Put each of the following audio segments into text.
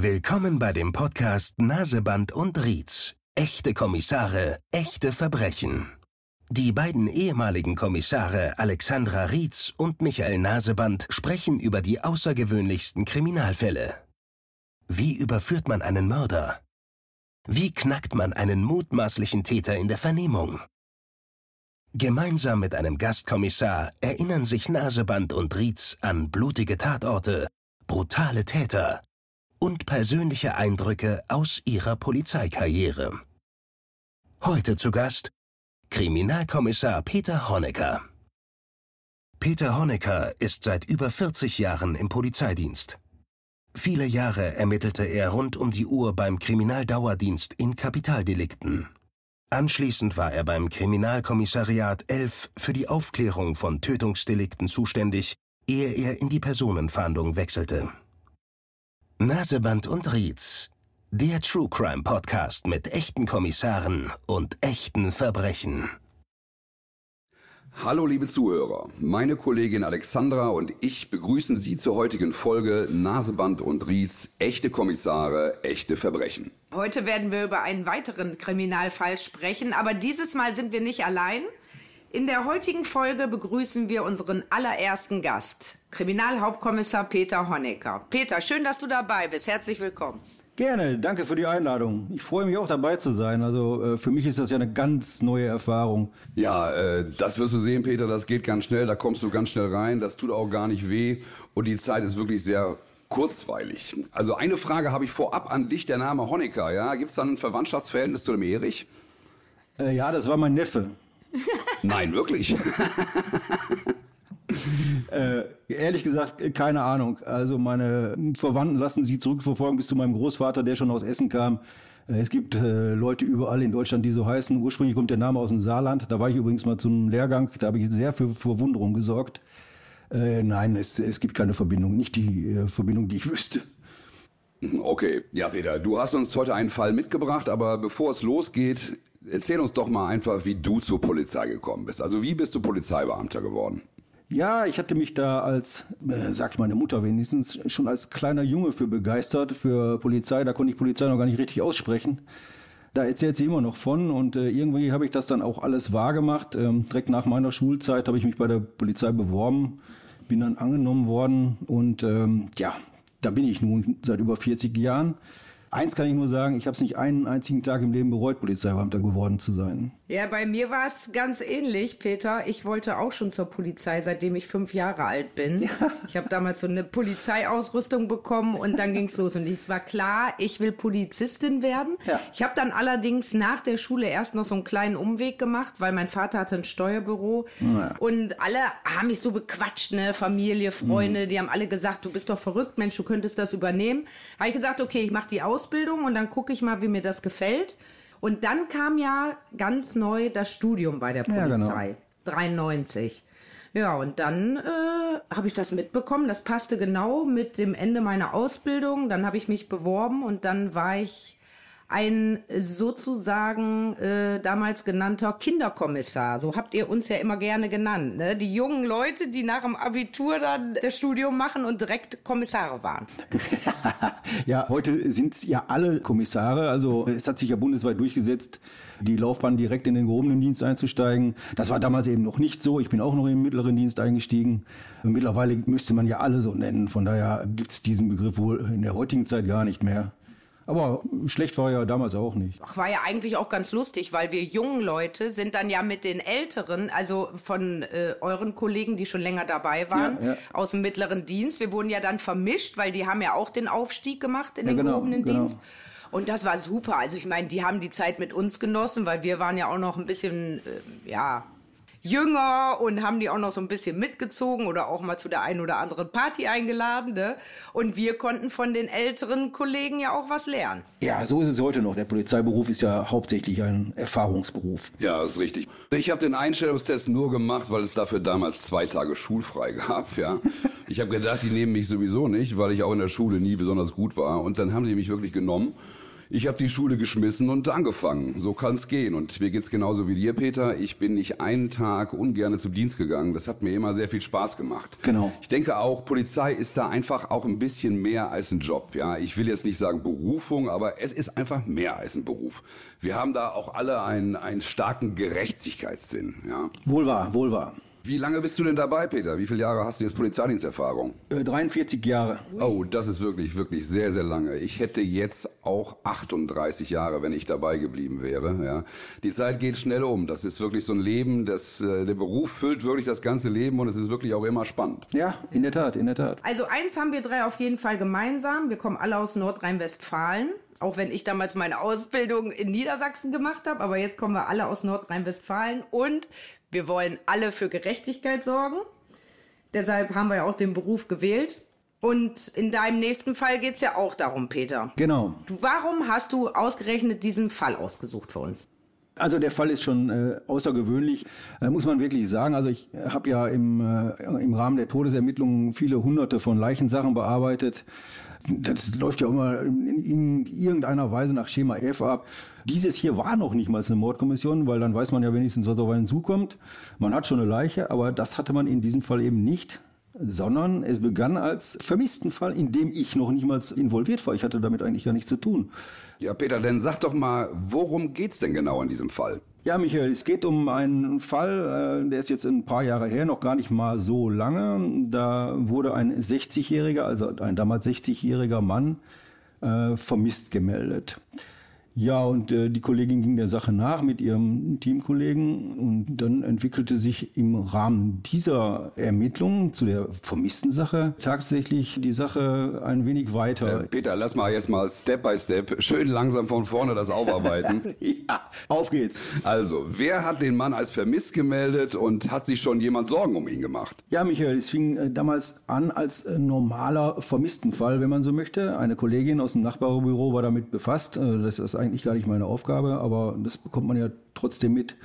Willkommen bei dem Podcast Naseband und Rietz. Echte Kommissare, echte Verbrechen. Die beiden ehemaligen Kommissare Alexandra Rietz und Michael Naseband sprechen über die außergewöhnlichsten Kriminalfälle. Wie überführt man einen Mörder? Wie knackt man einen mutmaßlichen Täter in der Vernehmung? Gemeinsam mit einem Gastkommissar erinnern sich Naseband und Rietz an blutige Tatorte, brutale Täter und persönliche Eindrücke aus ihrer Polizeikarriere. Heute zu Gast Kriminalkommissar Peter Honecker. Peter Honecker ist seit über 40 Jahren im Polizeidienst. Viele Jahre ermittelte er rund um die Uhr beim Kriminaldauerdienst in Kapitaldelikten. Anschließend war er beim Kriminalkommissariat 11 für die Aufklärung von Tötungsdelikten zuständig, ehe er in die Personenfahndung wechselte. Naseband und Rietz, der True Crime Podcast mit echten Kommissaren und echten Verbrechen. Hallo liebe Zuhörer, meine Kollegin Alexandra und ich begrüßen Sie zur heutigen Folge Naseband und Rietz, echte Kommissare, echte Verbrechen. Heute werden wir über einen weiteren Kriminalfall sprechen, aber dieses Mal sind wir nicht allein. In der heutigen Folge begrüßen wir unseren allerersten Gast, Kriminalhauptkommissar Peter Honecker. Peter, schön, dass du dabei bist. Herzlich willkommen. Gerne, danke für die Einladung. Ich freue mich auch dabei zu sein. Also äh, für mich ist das ja eine ganz neue Erfahrung. Ja, äh, das wirst du sehen, Peter, das geht ganz schnell, da kommst du ganz schnell rein, das tut auch gar nicht weh und die Zeit ist wirklich sehr kurzweilig. Also eine Frage habe ich vorab an dich, der Name Honecker, ja? Gibt es da ein Verwandtschaftsverhältnis zu dem Erich? Äh, ja, das war mein Neffe. Nein, wirklich? Äh, ehrlich gesagt, keine Ahnung. Also meine Verwandten lassen sie zurückverfolgen bis zu meinem Großvater, der schon aus Essen kam. Äh, es gibt äh, Leute überall in Deutschland, die so heißen. Ursprünglich kommt der Name aus dem Saarland. Da war ich übrigens mal zum Lehrgang. Da habe ich sehr für Verwunderung gesorgt. Äh, nein, es, es gibt keine Verbindung. Nicht die äh, Verbindung, die ich wüsste. Okay, ja Peter, du hast uns heute einen Fall mitgebracht, aber bevor es losgeht, erzähl uns doch mal einfach, wie du zur Polizei gekommen bist. Also wie bist du Polizeibeamter geworden? Ja, ich hatte mich da als, äh, sagt meine Mutter wenigstens, schon als kleiner Junge für begeistert, für Polizei. Da konnte ich Polizei noch gar nicht richtig aussprechen. Da erzählt sie immer noch von und äh, irgendwie habe ich das dann auch alles wahrgemacht. Ähm, direkt nach meiner Schulzeit habe ich mich bei der Polizei beworben, bin dann angenommen worden und ähm, ja, da bin ich nun seit über 40 Jahren. Eins kann ich nur sagen, ich habe es nicht einen einzigen Tag im Leben bereut, Polizeibeamter geworden zu sein. Ja, bei mir war es ganz ähnlich, Peter. Ich wollte auch schon zur Polizei, seitdem ich fünf Jahre alt bin. Ja. Ich habe damals so eine Polizeiausrüstung bekommen und dann ging's los. Und es war klar, ich will Polizistin werden. Ja. Ich habe dann allerdings nach der Schule erst noch so einen kleinen Umweg gemacht, weil mein Vater hatte ein Steuerbüro. Ja. Und alle haben mich so bequatscht, ne? Familie, Freunde, mhm. die haben alle gesagt, du bist doch verrückt, Mensch, du könntest das übernehmen. Habe ich gesagt, okay, ich mache die Ausbildung und dann gucke ich mal, wie mir das gefällt. Und dann kam ja ganz neu das Studium bei der Polizei. Ja, genau. 93. Ja, und dann äh, habe ich das mitbekommen. Das passte genau mit dem Ende meiner Ausbildung. Dann habe ich mich beworben und dann war ich ein sozusagen äh, damals genannter Kinderkommissar. So habt ihr uns ja immer gerne genannt. Ne? Die jungen Leute, die nach dem Abitur dann das Studium machen und direkt Kommissare waren. ja, heute sind ja alle Kommissare. Also es hat sich ja bundesweit durchgesetzt, die Laufbahn direkt in den gehobenen Dienst einzusteigen. Das war damals eben noch nicht so. Ich bin auch noch im mittleren Dienst eingestiegen. Mittlerweile müsste man ja alle so nennen. Von daher gibt es diesen Begriff wohl in der heutigen Zeit gar nicht mehr. Aber schlecht war ja damals auch nicht. Ach, war ja eigentlich auch ganz lustig, weil wir jungen Leute sind dann ja mit den Älteren, also von äh, euren Kollegen, die schon länger dabei waren, ja, ja. aus dem mittleren Dienst. Wir wurden ja dann vermischt, weil die haben ja auch den Aufstieg gemacht in ja, den genau, gehobenen genau. Dienst. Und das war super. Also ich meine, die haben die Zeit mit uns genossen, weil wir waren ja auch noch ein bisschen, äh, ja, jünger und haben die auch noch so ein bisschen mitgezogen oder auch mal zu der einen oder anderen Party eingeladen. Ne? Und wir konnten von den älteren Kollegen ja auch was lernen. Ja, so ist es heute noch. Der Polizeiberuf ist ja hauptsächlich ein Erfahrungsberuf. Ja, ist richtig. Ich habe den Einstellungstest nur gemacht, weil es dafür damals zwei Tage schulfrei gab. Ja, ich habe gedacht, die nehmen mich sowieso nicht, weil ich auch in der Schule nie besonders gut war. Und dann haben sie mich wirklich genommen. Ich habe die Schule geschmissen und angefangen. So kann's gehen. Und mir geht's genauso wie dir, Peter. Ich bin nicht einen Tag ungern zum Dienst gegangen. Das hat mir immer sehr viel Spaß gemacht. Genau. Ich denke auch, Polizei ist da einfach auch ein bisschen mehr als ein Job. Ja, ich will jetzt nicht sagen Berufung, aber es ist einfach mehr als ein Beruf. Wir haben da auch alle einen, einen starken Gerechtigkeitssinn. Ja. Wohl wahr, wohl wahr. Wie lange bist du denn dabei, Peter? Wie viele Jahre hast du jetzt Polizeidiensterfahrung? Äh, 43 Jahre. Oh, das ist wirklich, wirklich sehr, sehr lange. Ich hätte jetzt auch 38 Jahre, wenn ich dabei geblieben wäre. Ja. Die Zeit geht schnell um. Das ist wirklich so ein Leben, das, äh, der Beruf füllt wirklich das ganze Leben und es ist wirklich auch immer spannend. Ja, in der Tat, in der Tat. Also eins haben wir drei auf jeden Fall gemeinsam. Wir kommen alle aus Nordrhein-Westfalen. Auch wenn ich damals meine Ausbildung in Niedersachsen gemacht habe, aber jetzt kommen wir alle aus Nordrhein-Westfalen und wir wollen alle für Gerechtigkeit sorgen. Deshalb haben wir ja auch den Beruf gewählt. Und in deinem nächsten Fall geht's ja auch darum, Peter. Genau. Du, warum hast du ausgerechnet diesen Fall ausgesucht für uns? Also der Fall ist schon äh, außergewöhnlich, äh, muss man wirklich sagen. Also ich habe ja im, äh, im Rahmen der Todesermittlungen viele hunderte von Leichensachen bearbeitet. Das läuft ja immer in, in irgendeiner Weise nach Schema F ab. Dieses hier war noch nicht mal eine Mordkommission, weil dann weiß man ja wenigstens, was auf einen zukommt. Man hat schon eine Leiche, aber das hatte man in diesem Fall eben nicht sondern es begann als Vermisstenfall, in dem ich noch nicht mal involviert war. Ich hatte damit eigentlich gar nichts zu tun. Ja, Peter, dann sag doch mal, worum geht's denn genau in diesem Fall? Ja, Michael, es geht um einen Fall, äh, der ist jetzt ein paar Jahre her, noch gar nicht mal so lange. Da wurde ein 60-Jähriger, also ein damals 60-jähriger Mann, äh, vermisst gemeldet. Ja, und äh, die Kollegin ging der Sache nach mit ihrem Teamkollegen und dann entwickelte sich im Rahmen dieser Ermittlungen zu der vermissten Sache tatsächlich die Sache ein wenig weiter. Äh, Peter, lass mal jetzt mal Step by Step schön langsam von vorne das aufarbeiten. ja, auf geht's. Also, wer hat den Mann als vermisst gemeldet und hat sich schon jemand Sorgen um ihn gemacht? Ja, Michael, es fing äh, damals an als äh, normaler Vermisstenfall, wenn man so möchte. Eine Kollegin aus dem Nachbarbüro war damit befasst. Äh, das ist eigentlich gar nicht meine Aufgabe, aber das bekommt man ja trotzdem mit.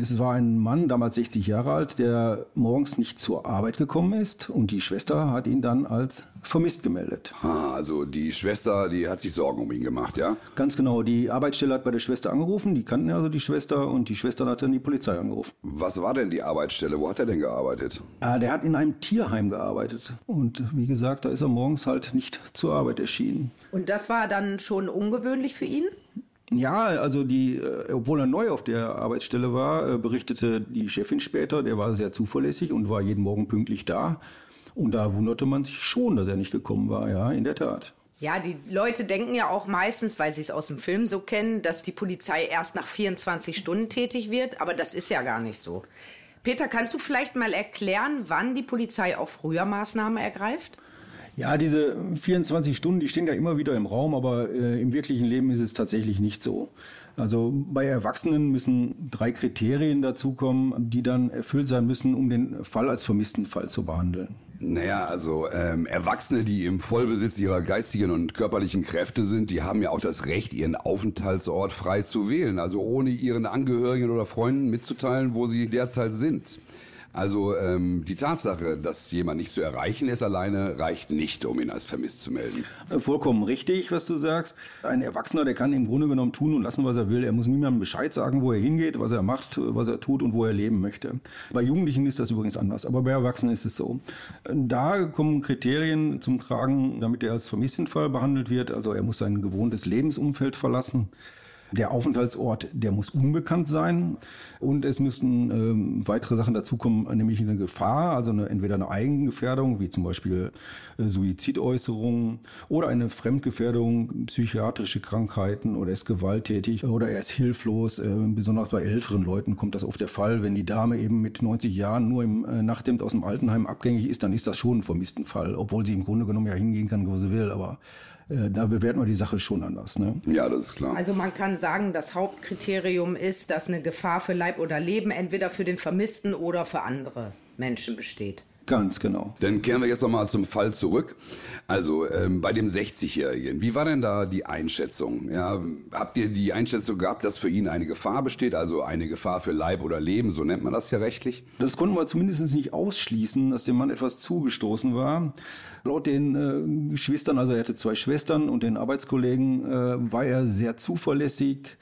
Es war ein Mann, damals 60 Jahre alt, der morgens nicht zur Arbeit gekommen ist und die Schwester hat ihn dann als vermisst gemeldet. Ah, also die Schwester, die hat sich Sorgen um ihn gemacht, ja? Ganz genau. Die Arbeitsstelle hat bei der Schwester angerufen, die kannten also die Schwester und die Schwester hat dann die Polizei angerufen. Was war denn die Arbeitsstelle? Wo hat er denn gearbeitet? Ah, der hat in einem Tierheim gearbeitet und wie gesagt, da ist er morgens halt nicht zur Arbeit erschienen. Und das war dann schon ungewöhnlich für ihn? Ja, also die, äh, obwohl er neu auf der Arbeitsstelle war, äh, berichtete die Chefin später, der war sehr zuverlässig und war jeden Morgen pünktlich da. Und da wunderte man sich schon, dass er nicht gekommen war, ja, in der Tat. Ja, die Leute denken ja auch meistens, weil sie es aus dem Film so kennen, dass die Polizei erst nach 24 Stunden tätig wird, aber das ist ja gar nicht so. Peter, kannst du vielleicht mal erklären, wann die Polizei auch früher Maßnahmen ergreift? Ja, diese 24 Stunden, die stehen ja immer wieder im Raum, aber äh, im wirklichen Leben ist es tatsächlich nicht so. Also bei Erwachsenen müssen drei Kriterien dazukommen, die dann erfüllt sein müssen, um den Fall als vermissten Fall zu behandeln. Naja, also ähm, Erwachsene, die im Vollbesitz ihrer geistigen und körperlichen Kräfte sind, die haben ja auch das Recht, ihren Aufenthaltsort frei zu wählen, also ohne ihren Angehörigen oder Freunden mitzuteilen, wo sie derzeit sind. Also ähm, die Tatsache, dass jemand nicht zu erreichen ist alleine, reicht nicht, um ihn als vermisst zu melden. Äh, vollkommen richtig, was du sagst. Ein Erwachsener, der kann im Grunde genommen tun und lassen, was er will. Er muss niemandem Bescheid sagen, wo er hingeht, was er macht, was er tut und wo er leben möchte. Bei Jugendlichen ist das übrigens anders, aber bei Erwachsenen ist es so. Da kommen Kriterien zum Tragen, damit er als Vermisstenfall behandelt wird. Also er muss sein gewohntes Lebensumfeld verlassen. Der Aufenthaltsort, der muss unbekannt sein und es müssen ähm, weitere Sachen dazukommen, nämlich eine Gefahr, also eine, entweder eine Eigengefährdung, wie zum Beispiel äh, Suizidäußerungen oder eine Fremdgefährdung, psychiatrische Krankheiten oder er ist gewalttätig oder er ist hilflos. Äh, besonders bei älteren Leuten kommt das oft der Fall. Wenn die Dame eben mit 90 Jahren nur im äh, Nachthemd aus dem Altenheim abgängig ist, dann ist das schon ein vermissten Fall, obwohl sie im Grunde genommen ja hingehen kann, wo sie will, aber äh, da bewerten wir die Sache schon anders. Ne? Ja, das ist klar. Also man kann sagen, das Hauptkriterium ist, dass eine Gefahr für Leib oder Leben entweder für den Vermissten oder für andere Menschen besteht. Ganz genau. Dann kehren wir jetzt nochmal zum Fall zurück. Also ähm, bei dem 60-Jährigen, wie war denn da die Einschätzung? Ja, habt ihr die Einschätzung gehabt, dass für ihn eine Gefahr besteht, also eine Gefahr für Leib oder Leben, so nennt man das ja rechtlich? Das konnten wir zumindest nicht ausschließen, dass dem Mann etwas zugestoßen war. Laut den äh, Geschwistern, also er hatte zwei Schwestern und den Arbeitskollegen, äh, war er sehr zuverlässig.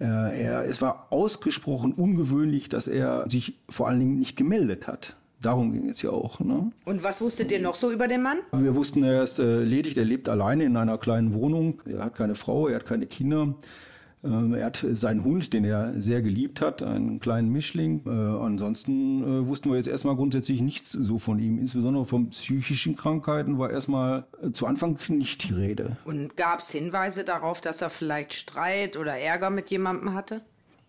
Äh, er, es war ausgesprochen ungewöhnlich, dass er sich vor allen Dingen nicht gemeldet hat. Darum ging es ja auch. Ne? Und was wusstet ihr noch so über den Mann? Wir wussten, er ist äh, ledig, er lebt alleine in einer kleinen Wohnung. Er hat keine Frau, er hat keine Kinder. Ähm, er hat seinen Hund, den er sehr geliebt hat, einen kleinen Mischling. Äh, ansonsten äh, wussten wir jetzt erstmal grundsätzlich nichts so von ihm. Insbesondere von psychischen Krankheiten war erstmal äh, zu Anfang nicht die Rede. Und gab es Hinweise darauf, dass er vielleicht Streit oder Ärger mit jemandem hatte?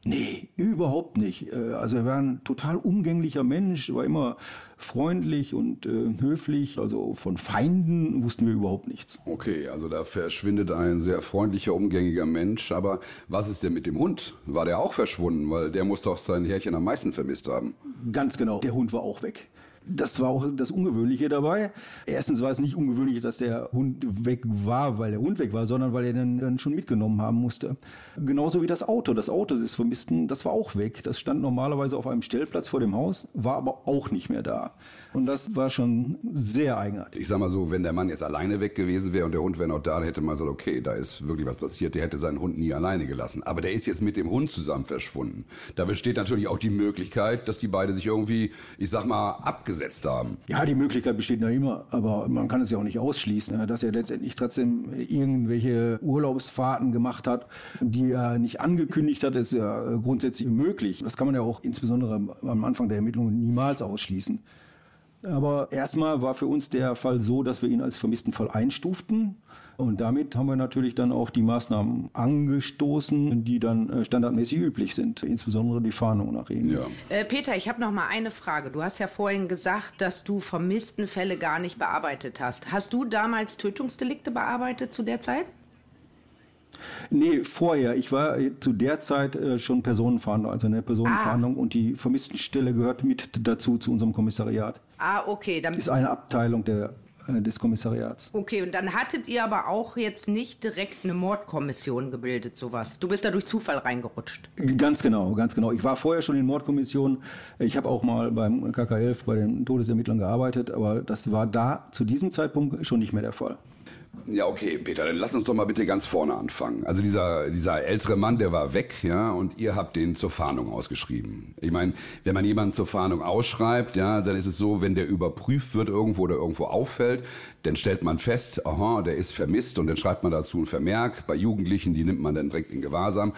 Nee, überhaupt nicht. Äh, also er war ein total umgänglicher Mensch, war immer freundlich und äh, höflich. Also von Feinden wussten wir überhaupt nichts. Okay, also da verschwindet ein sehr freundlicher, umgängiger Mensch. Aber was ist denn mit dem Hund? War der auch verschwunden? Weil der muss doch sein Härchen am meisten vermisst haben. Ganz genau, der Hund war auch weg. Das war auch das Ungewöhnliche dabei. Erstens war es nicht ungewöhnlich, dass der Hund weg war, weil der Hund weg war, sondern weil er den dann schon mitgenommen haben musste. Genauso wie das Auto. Das Auto des Vermissten, das war auch weg. Das stand normalerweise auf einem Stellplatz vor dem Haus, war aber auch nicht mehr da. Und das war schon sehr eigenartig. Ich sag mal so, wenn der Mann jetzt alleine weg gewesen wäre und der Hund wäre noch da, dann hätte man gesagt, okay, da ist wirklich was passiert. Der hätte seinen Hund nie alleine gelassen. Aber der ist jetzt mit dem Hund zusammen verschwunden. Da besteht natürlich auch die Möglichkeit, dass die beide sich irgendwie, ich sag mal, abgesetzt haben. Ja, die Möglichkeit besteht noch immer, aber man kann es ja auch nicht ausschließen, ne, dass er letztendlich trotzdem irgendwelche Urlaubsfahrten gemacht hat, die er nicht angekündigt hat, ist ja grundsätzlich möglich. Das kann man ja auch insbesondere am Anfang der Ermittlungen niemals ausschließen. Aber erstmal war für uns der Fall so, dass wir ihn als vermissten Fall einstuften. Und damit haben wir natürlich dann auch die Maßnahmen angestoßen, die dann äh, standardmäßig üblich sind, insbesondere die Fahndung nach ihm. Ja. Äh, Peter, ich habe noch mal eine Frage. Du hast ja vorhin gesagt, dass du vermissten Fälle gar nicht bearbeitet hast. Hast du damals Tötungsdelikte bearbeitet zu der Zeit? Nee, vorher. Ich war zu der Zeit äh, schon Personenfahnder, also eine Personenfahndung ah. und die Vermisstenstelle gehört mit dazu zu unserem Kommissariat. Ah, okay. Dann ist eine Abteilung der äh, des Kommissariats. Okay, und dann hattet ihr aber auch jetzt nicht direkt eine Mordkommission gebildet, sowas. Du bist da durch Zufall reingerutscht. Ganz genau, ganz genau. Ich war vorher schon in Mordkommissionen. Ich habe auch mal beim KK11 bei den Todesermittlern gearbeitet, aber das war da zu diesem Zeitpunkt schon nicht mehr der Fall. Ja, okay, Peter, dann lass uns doch mal bitte ganz vorne anfangen. Also dieser, dieser ältere Mann, der war weg, ja, und ihr habt den zur Fahndung ausgeschrieben. Ich meine, wenn man jemanden zur Fahndung ausschreibt, ja, dann ist es so, wenn der überprüft wird irgendwo oder irgendwo auffällt, dann stellt man fest, aha, der ist vermisst und dann schreibt man dazu einen Vermerk. Bei Jugendlichen, die nimmt man dann direkt in Gewahrsam.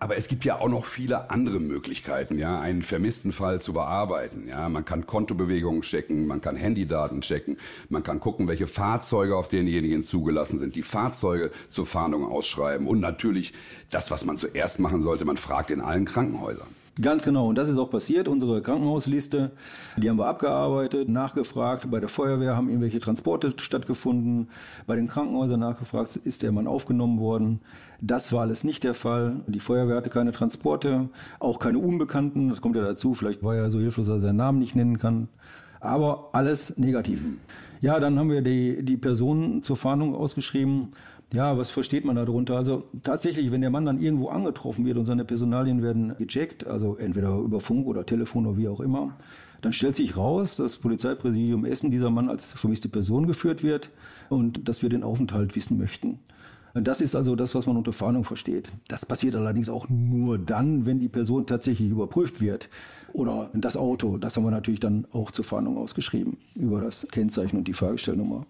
Aber es gibt ja auch noch viele andere Möglichkeiten, ja, einen vermissten Fall zu bearbeiten. Ja, man kann Kontobewegungen checken, man kann Handydaten checken, man kann gucken, welche Fahrzeuge auf denjenigen zugelassen sind, die Fahrzeuge zur Fahndung ausschreiben und natürlich das, was man zuerst machen sollte, man fragt in allen Krankenhäusern. Ganz genau, und das ist auch passiert. Unsere Krankenhausliste, die haben wir abgearbeitet, nachgefragt. Bei der Feuerwehr haben irgendwelche Transporte stattgefunden. Bei den Krankenhäusern nachgefragt, ist der Mann aufgenommen worden. Das war alles nicht der Fall. Die Feuerwehr hatte keine Transporte, auch keine Unbekannten. Das kommt ja dazu. Vielleicht war er so hilflos, dass er seinen Namen nicht nennen kann. Aber alles negativ. Ja, dann haben wir die, die Personen zur Fahndung ausgeschrieben. Ja, was versteht man darunter? Also tatsächlich, wenn der Mann dann irgendwo angetroffen wird und seine Personalien werden gecheckt, also entweder über Funk oder Telefon oder wie auch immer, dann stellt sich raus, dass Polizeipräsidium Essen dieser Mann als vermisste Person geführt wird und dass wir den Aufenthalt wissen möchten. Das ist also das, was man unter Fahndung versteht. Das passiert allerdings auch nur dann, wenn die Person tatsächlich überprüft wird. Oder das Auto, das haben wir natürlich dann auch zur Fahndung ausgeschrieben, über das Kennzeichen und die Fahrgestellnummer.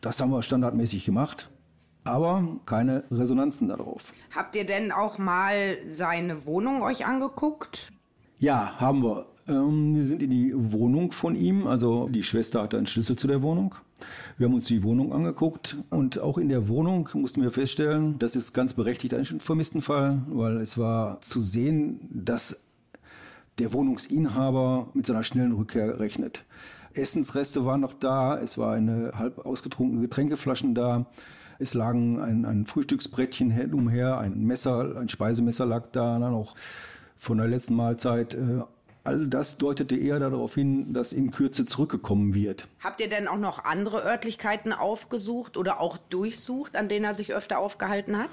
Das haben wir standardmäßig gemacht aber keine Resonanzen darauf. Habt ihr denn auch mal seine Wohnung euch angeguckt? Ja, haben wir. Ähm, wir sind in die Wohnung von ihm, also die Schwester hatte einen Schlüssel zu der Wohnung. Wir haben uns die Wohnung angeguckt und auch in der Wohnung mussten wir feststellen, das ist ganz berechtigt ein Vermisstenfall, weil es war zu sehen, dass der Wohnungsinhaber mit seiner schnellen Rückkehr rechnet. Essensreste waren noch da, es war eine halb ausgetrunkene Getränkeflaschen da. Es lagen ein, ein Frühstücksbrettchen umher, ein Messer, ein Speisemesser lag da, dann auch von der letzten Mahlzeit äh, All das deutete eher darauf hin, dass in Kürze zurückgekommen wird. Habt ihr denn auch noch andere Örtlichkeiten aufgesucht oder auch durchsucht, an denen er sich öfter aufgehalten hat?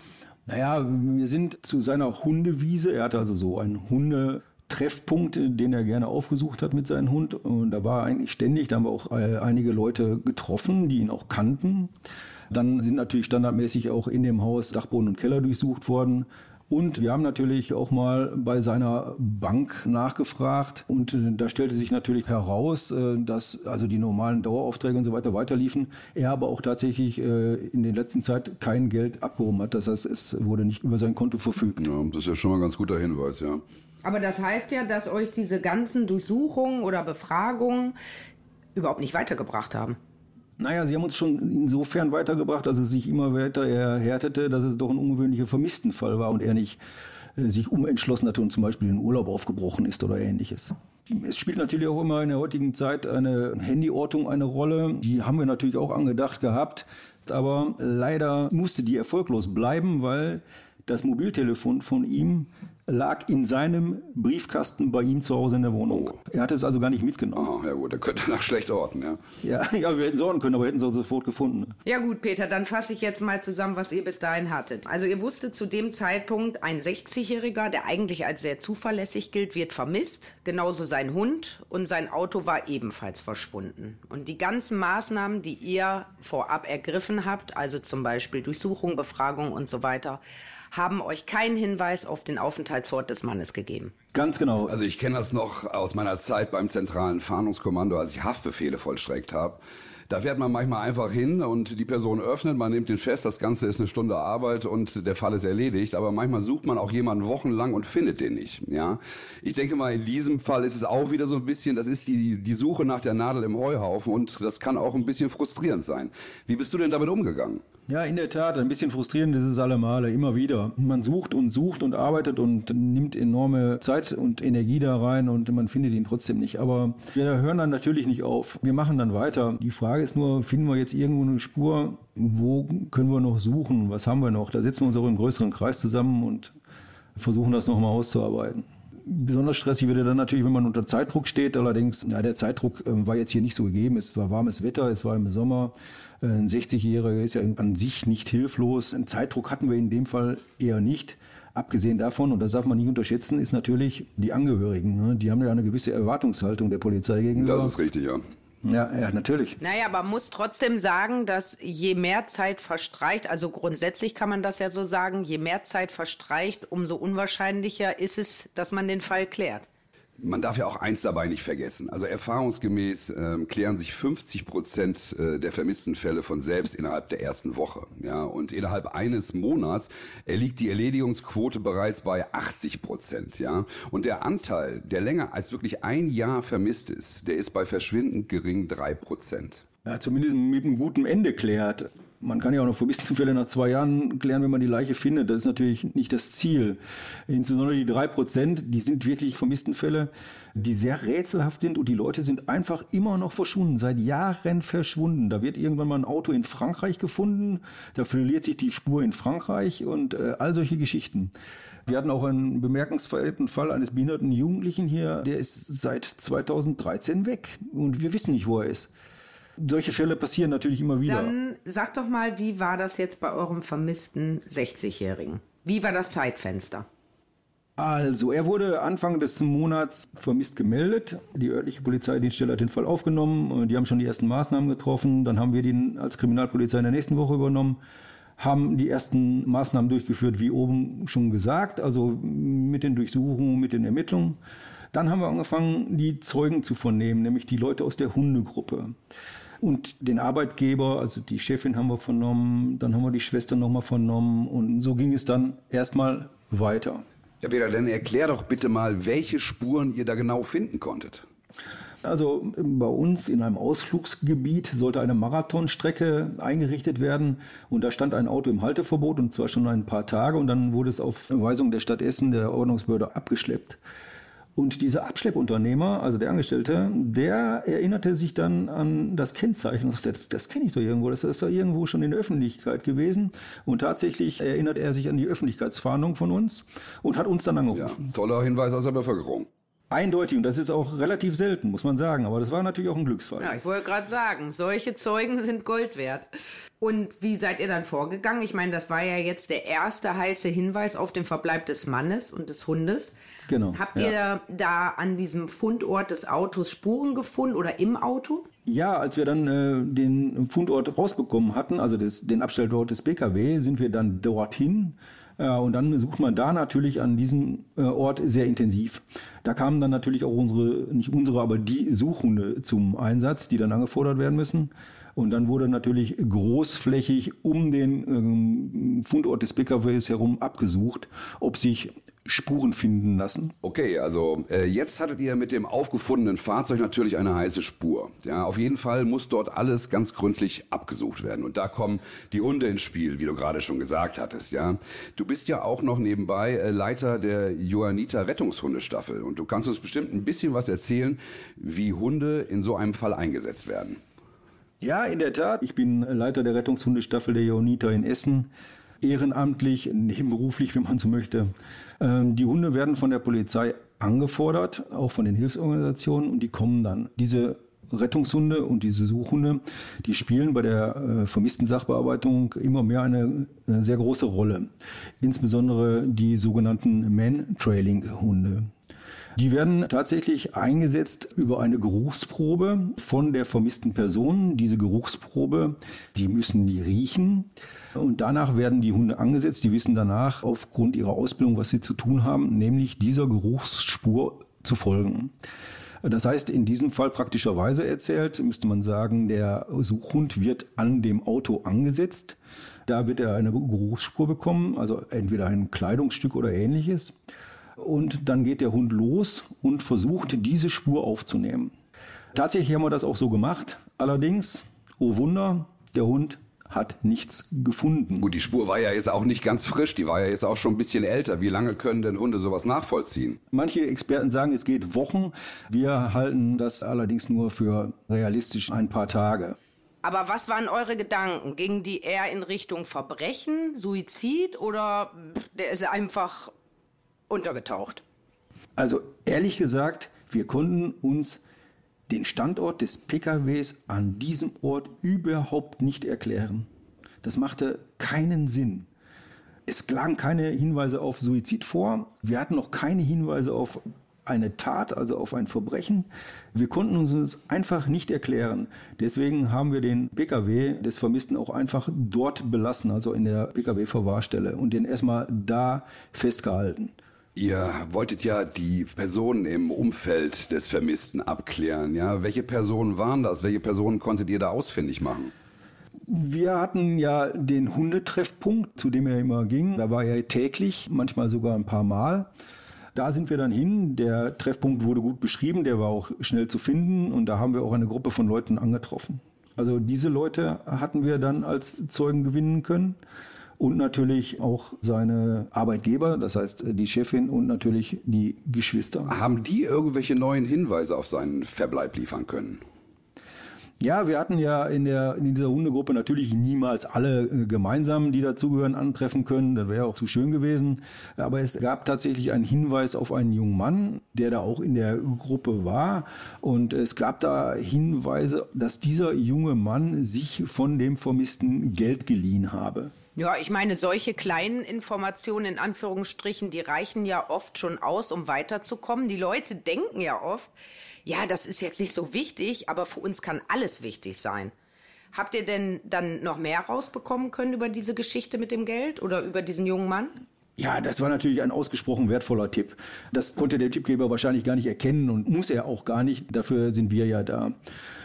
Naja, wir sind zu seiner Hundewiese. Er hatte also so einen Hunde. Treffpunkt, den er gerne aufgesucht hat mit seinem Hund. Und da war er eigentlich ständig. Da haben wir auch äh, einige Leute getroffen, die ihn auch kannten. Dann sind natürlich standardmäßig auch in dem Haus Dachboden und Keller durchsucht worden. Und wir haben natürlich auch mal bei seiner Bank nachgefragt und äh, da stellte sich natürlich heraus, äh, dass also die normalen Daueraufträge und so weiter weiterliefen. Er aber auch tatsächlich äh, in der letzten Zeit kein Geld abgehoben hat. Das heißt, es wurde nicht über sein Konto verfügt. Ja, das ist ja schon mal ein ganz guter Hinweis, ja. Aber das heißt ja, dass euch diese ganzen Durchsuchungen oder Befragungen überhaupt nicht weitergebracht haben. Naja, sie haben uns schon insofern weitergebracht, dass es sich immer weiter erhärtete, dass es doch ein ungewöhnlicher Vermisstenfall war und er nicht äh, sich umentschlossen hatte und zum Beispiel in den Urlaub aufgebrochen ist oder ähnliches. Es spielt natürlich auch immer in der heutigen Zeit eine Handyortung eine Rolle. Die haben wir natürlich auch angedacht gehabt, aber leider musste die erfolglos bleiben, weil das Mobiltelefon von ihm lag in seinem Briefkasten bei ihm zu Hause in der Wohnung. Oh. Er hatte es also gar nicht mitgenommen. Oh, ja gut, er könnte nach schlecht orten, ja. ja. Ja, wir hätten sorgen können, aber hätten es sofort gefunden. Ja gut, Peter, dann fasse ich jetzt mal zusammen, was ihr bis dahin hattet. Also ihr wusstet zu dem Zeitpunkt, ein 60-Jähriger, der eigentlich als sehr zuverlässig gilt, wird vermisst. Genauso sein Hund und sein Auto war ebenfalls verschwunden. Und die ganzen Maßnahmen, die ihr vorab ergriffen habt, also zum Beispiel Durchsuchung, Befragung und so weiter, haben euch keinen Hinweis auf den Aufenthaltsort des Mannes gegeben. Ganz genau. Also ich kenne das noch aus meiner Zeit beim zentralen Fahndungskommando, als ich Haftbefehle vollstreckt habe. Da fährt man manchmal einfach hin und die Person öffnet, man nimmt den fest, das Ganze ist eine Stunde Arbeit und der Fall ist erledigt. Aber manchmal sucht man auch jemanden wochenlang und findet den nicht. Ja, ich denke mal, in diesem Fall ist es auch wieder so ein bisschen, das ist die, die Suche nach der Nadel im Heuhaufen und das kann auch ein bisschen frustrierend sein. Wie bist du denn damit umgegangen? Ja, in der Tat, ein bisschen frustrierend ist es alle Male, immer wieder. Man sucht und sucht und arbeitet und nimmt enorme Zeit und Energie da rein und man findet ihn trotzdem nicht. Aber wir hören dann natürlich nicht auf. Wir machen dann weiter. Die Frage ist nur, finden wir jetzt irgendwo eine Spur? Wo können wir noch suchen? Was haben wir noch? Da setzen wir uns auch im größeren Kreis zusammen und versuchen das nochmal auszuarbeiten. Besonders stressig wird er dann natürlich, wenn man unter Zeitdruck steht. Allerdings, ja, der Zeitdruck äh, war jetzt hier nicht so gegeben. Es war warmes Wetter, es war im Sommer. Äh, ein 60-Jähriger ist ja an sich nicht hilflos. Einen Zeitdruck hatten wir in dem Fall eher nicht. Abgesehen davon, und das darf man nicht unterschätzen, ist natürlich die Angehörigen. Ne? Die haben ja eine gewisse Erwartungshaltung der Polizei gegenüber. Das ist richtig, ja. Ja, ja, natürlich. Naja, aber man muss trotzdem sagen, dass je mehr Zeit verstreicht, also grundsätzlich kann man das ja so sagen, je mehr Zeit verstreicht, umso unwahrscheinlicher ist es, dass man den Fall klärt man darf ja auch eins dabei nicht vergessen. Also erfahrungsgemäß ähm, klären sich 50 Prozent äh, der vermissten Fälle von selbst innerhalb der ersten Woche. Ja, und innerhalb eines Monats liegt die Erledigungsquote bereits bei 80 Prozent. Ja, und der Anteil, der länger als wirklich ein Jahr vermisst ist, der ist bei verschwindend gering drei Prozent. Ja, zumindest mit einem guten Ende klärt. Man kann ja auch noch Vermisstenfälle nach zwei Jahren klären, wenn man die Leiche findet. Das ist natürlich nicht das Ziel. Insbesondere die drei Prozent, die sind wirklich Vermisstenfälle, die sehr rätselhaft sind und die Leute sind einfach immer noch verschwunden, seit Jahren verschwunden. Da wird irgendwann mal ein Auto in Frankreich gefunden, da verliert sich die Spur in Frankreich und äh, all solche Geschichten. Wir hatten auch einen bemerkenswerten Fall eines behinderten Jugendlichen hier, der ist seit 2013 weg und wir wissen nicht, wo er ist solche Fälle passieren natürlich immer wieder. Dann sag doch mal, wie war das jetzt bei eurem vermissten 60-Jährigen? Wie war das Zeitfenster? Also, er wurde Anfang des Monats vermisst gemeldet. Die örtliche Polizeidienststelle hat den Fall aufgenommen. Die haben schon die ersten Maßnahmen getroffen. Dann haben wir den als Kriminalpolizei in der nächsten Woche übernommen, haben die ersten Maßnahmen durchgeführt, wie oben schon gesagt, also mit den Durchsuchungen, mit den Ermittlungen. Dann haben wir angefangen, die Zeugen zu vernehmen, nämlich die Leute aus der Hundegruppe. Und den Arbeitgeber, also die Chefin haben wir vernommen, dann haben wir die Schwester nochmal vernommen und so ging es dann erstmal weiter. Ja, Peter, dann erklär doch bitte mal, welche Spuren ihr da genau finden konntet. Also bei uns in einem Ausflugsgebiet sollte eine Marathonstrecke eingerichtet werden und da stand ein Auto im Halteverbot und zwar schon ein paar Tage und dann wurde es auf Weisung der Stadt Essen, der Ordnungsbehörde, abgeschleppt. Und dieser Abschleppunternehmer, also der Angestellte, der erinnerte sich dann an das Kennzeichen und sagte, das kenne ich doch irgendwo, das ist doch irgendwo schon in der Öffentlichkeit gewesen. Und tatsächlich erinnert er sich an die Öffentlichkeitsfahndung von uns und hat uns dann angerufen. Ja, toller Hinweis aus der Bevölkerung. Eindeutig, und das ist auch relativ selten, muss man sagen, aber das war natürlich auch ein Glücksfall. Ja, ich wollte gerade sagen, solche Zeugen sind Gold wert. Und wie seid ihr dann vorgegangen? Ich meine, das war ja jetzt der erste heiße Hinweis auf den Verbleib des Mannes und des Hundes. Genau. Habt ja. ihr da an diesem Fundort des Autos Spuren gefunden oder im Auto? Ja, als wir dann äh, den Fundort rausbekommen hatten, also des, den Abstellort des PKW, sind wir dann dorthin. Äh, und dann sucht man da natürlich an diesem äh, Ort sehr intensiv. Da kamen dann natürlich auch unsere, nicht unsere, aber die Suchhunde zum Einsatz, die dann angefordert werden müssen. Und dann wurde natürlich großflächig um den ähm, Fundort des PKWs herum abgesucht, ob sich Spuren finden lassen. Okay, also äh, jetzt hattet ihr mit dem aufgefundenen Fahrzeug natürlich eine heiße Spur. Ja, auf jeden Fall muss dort alles ganz gründlich abgesucht werden. Und da kommen die Hunde ins Spiel, wie du gerade schon gesagt hattest. Ja, du bist ja auch noch nebenbei äh, Leiter der Johanniter Rettungshundestaffel und du kannst uns bestimmt ein bisschen was erzählen, wie Hunde in so einem Fall eingesetzt werden. Ja, in der Tat. Ich bin Leiter der Rettungshundestaffel der Johanniter in Essen ehrenamtlich, nebenberuflich, wenn man so möchte. Ähm, die Hunde werden von der Polizei angefordert, auch von den Hilfsorganisationen, und die kommen dann. Diese Rettungshunde und diese Suchhunde, die spielen bei der äh, vermissten Sachbearbeitung immer mehr eine äh, sehr große Rolle. Insbesondere die sogenannten Man-Trailing-Hunde. Die werden tatsächlich eingesetzt über eine Geruchsprobe von der vermissten Person. Diese Geruchsprobe, die müssen die riechen. Und danach werden die Hunde angesetzt. Die wissen danach aufgrund ihrer Ausbildung, was sie zu tun haben, nämlich dieser Geruchsspur zu folgen. Das heißt, in diesem Fall praktischerweise erzählt, müsste man sagen, der Suchhund wird an dem Auto angesetzt. Da wird er eine Geruchsspur bekommen, also entweder ein Kleidungsstück oder ähnliches. Und dann geht der Hund los und versucht, diese Spur aufzunehmen. Tatsächlich haben wir das auch so gemacht. Allerdings, oh Wunder, der Hund hat nichts gefunden. Gut, die Spur war ja jetzt auch nicht ganz frisch, die war ja jetzt auch schon ein bisschen älter. Wie lange können denn Hunde sowas nachvollziehen? Manche Experten sagen, es geht Wochen. Wir halten das allerdings nur für realistisch ein paar Tage. Aber was waren eure Gedanken? Gingen die eher in Richtung Verbrechen, Suizid oder der ist einfach untergetaucht? Also ehrlich gesagt, wir konnten uns den Standort des PKWs an diesem Ort überhaupt nicht erklären. Das machte keinen Sinn. Es lagen keine Hinweise auf Suizid vor. Wir hatten noch keine Hinweise auf eine Tat, also auf ein Verbrechen. Wir konnten uns das einfach nicht erklären. Deswegen haben wir den PKW des Vermissten auch einfach dort belassen, also in der PKW-Verwahrstelle und den erstmal da festgehalten. Ihr wolltet ja die Personen im Umfeld des Vermissten abklären. Ja, welche Personen waren das? Welche Personen konntet ihr da ausfindig machen? Wir hatten ja den Hundetreffpunkt, zu dem er immer ging. Da war er täglich, manchmal sogar ein paar Mal. Da sind wir dann hin. Der Treffpunkt wurde gut beschrieben, der war auch schnell zu finden und da haben wir auch eine Gruppe von Leuten angetroffen. Also diese Leute hatten wir dann als Zeugen gewinnen können und natürlich auch seine Arbeitgeber, das heißt die Chefin und natürlich die Geschwister. Haben die irgendwelche neuen Hinweise auf seinen Verbleib liefern können? Ja, wir hatten ja in, der, in dieser Hundegruppe natürlich niemals alle äh, gemeinsam, die dazugehören, antreffen können. Das wäre auch zu schön gewesen. Aber es gab tatsächlich einen Hinweis auf einen jungen Mann, der da auch in der Gruppe war. Und es gab da Hinweise, dass dieser junge Mann sich von dem Vermissten Geld geliehen habe. Ja, ich meine, solche kleinen Informationen in Anführungsstrichen, die reichen ja oft schon aus, um weiterzukommen. Die Leute denken ja oft, ja, das ist jetzt nicht so wichtig, aber für uns kann alles wichtig sein. Habt ihr denn dann noch mehr rausbekommen können über diese Geschichte mit dem Geld oder über diesen jungen Mann? Ja, das war natürlich ein ausgesprochen wertvoller Tipp. Das konnte der Tippgeber wahrscheinlich gar nicht erkennen und muss er auch gar nicht. Dafür sind wir ja da.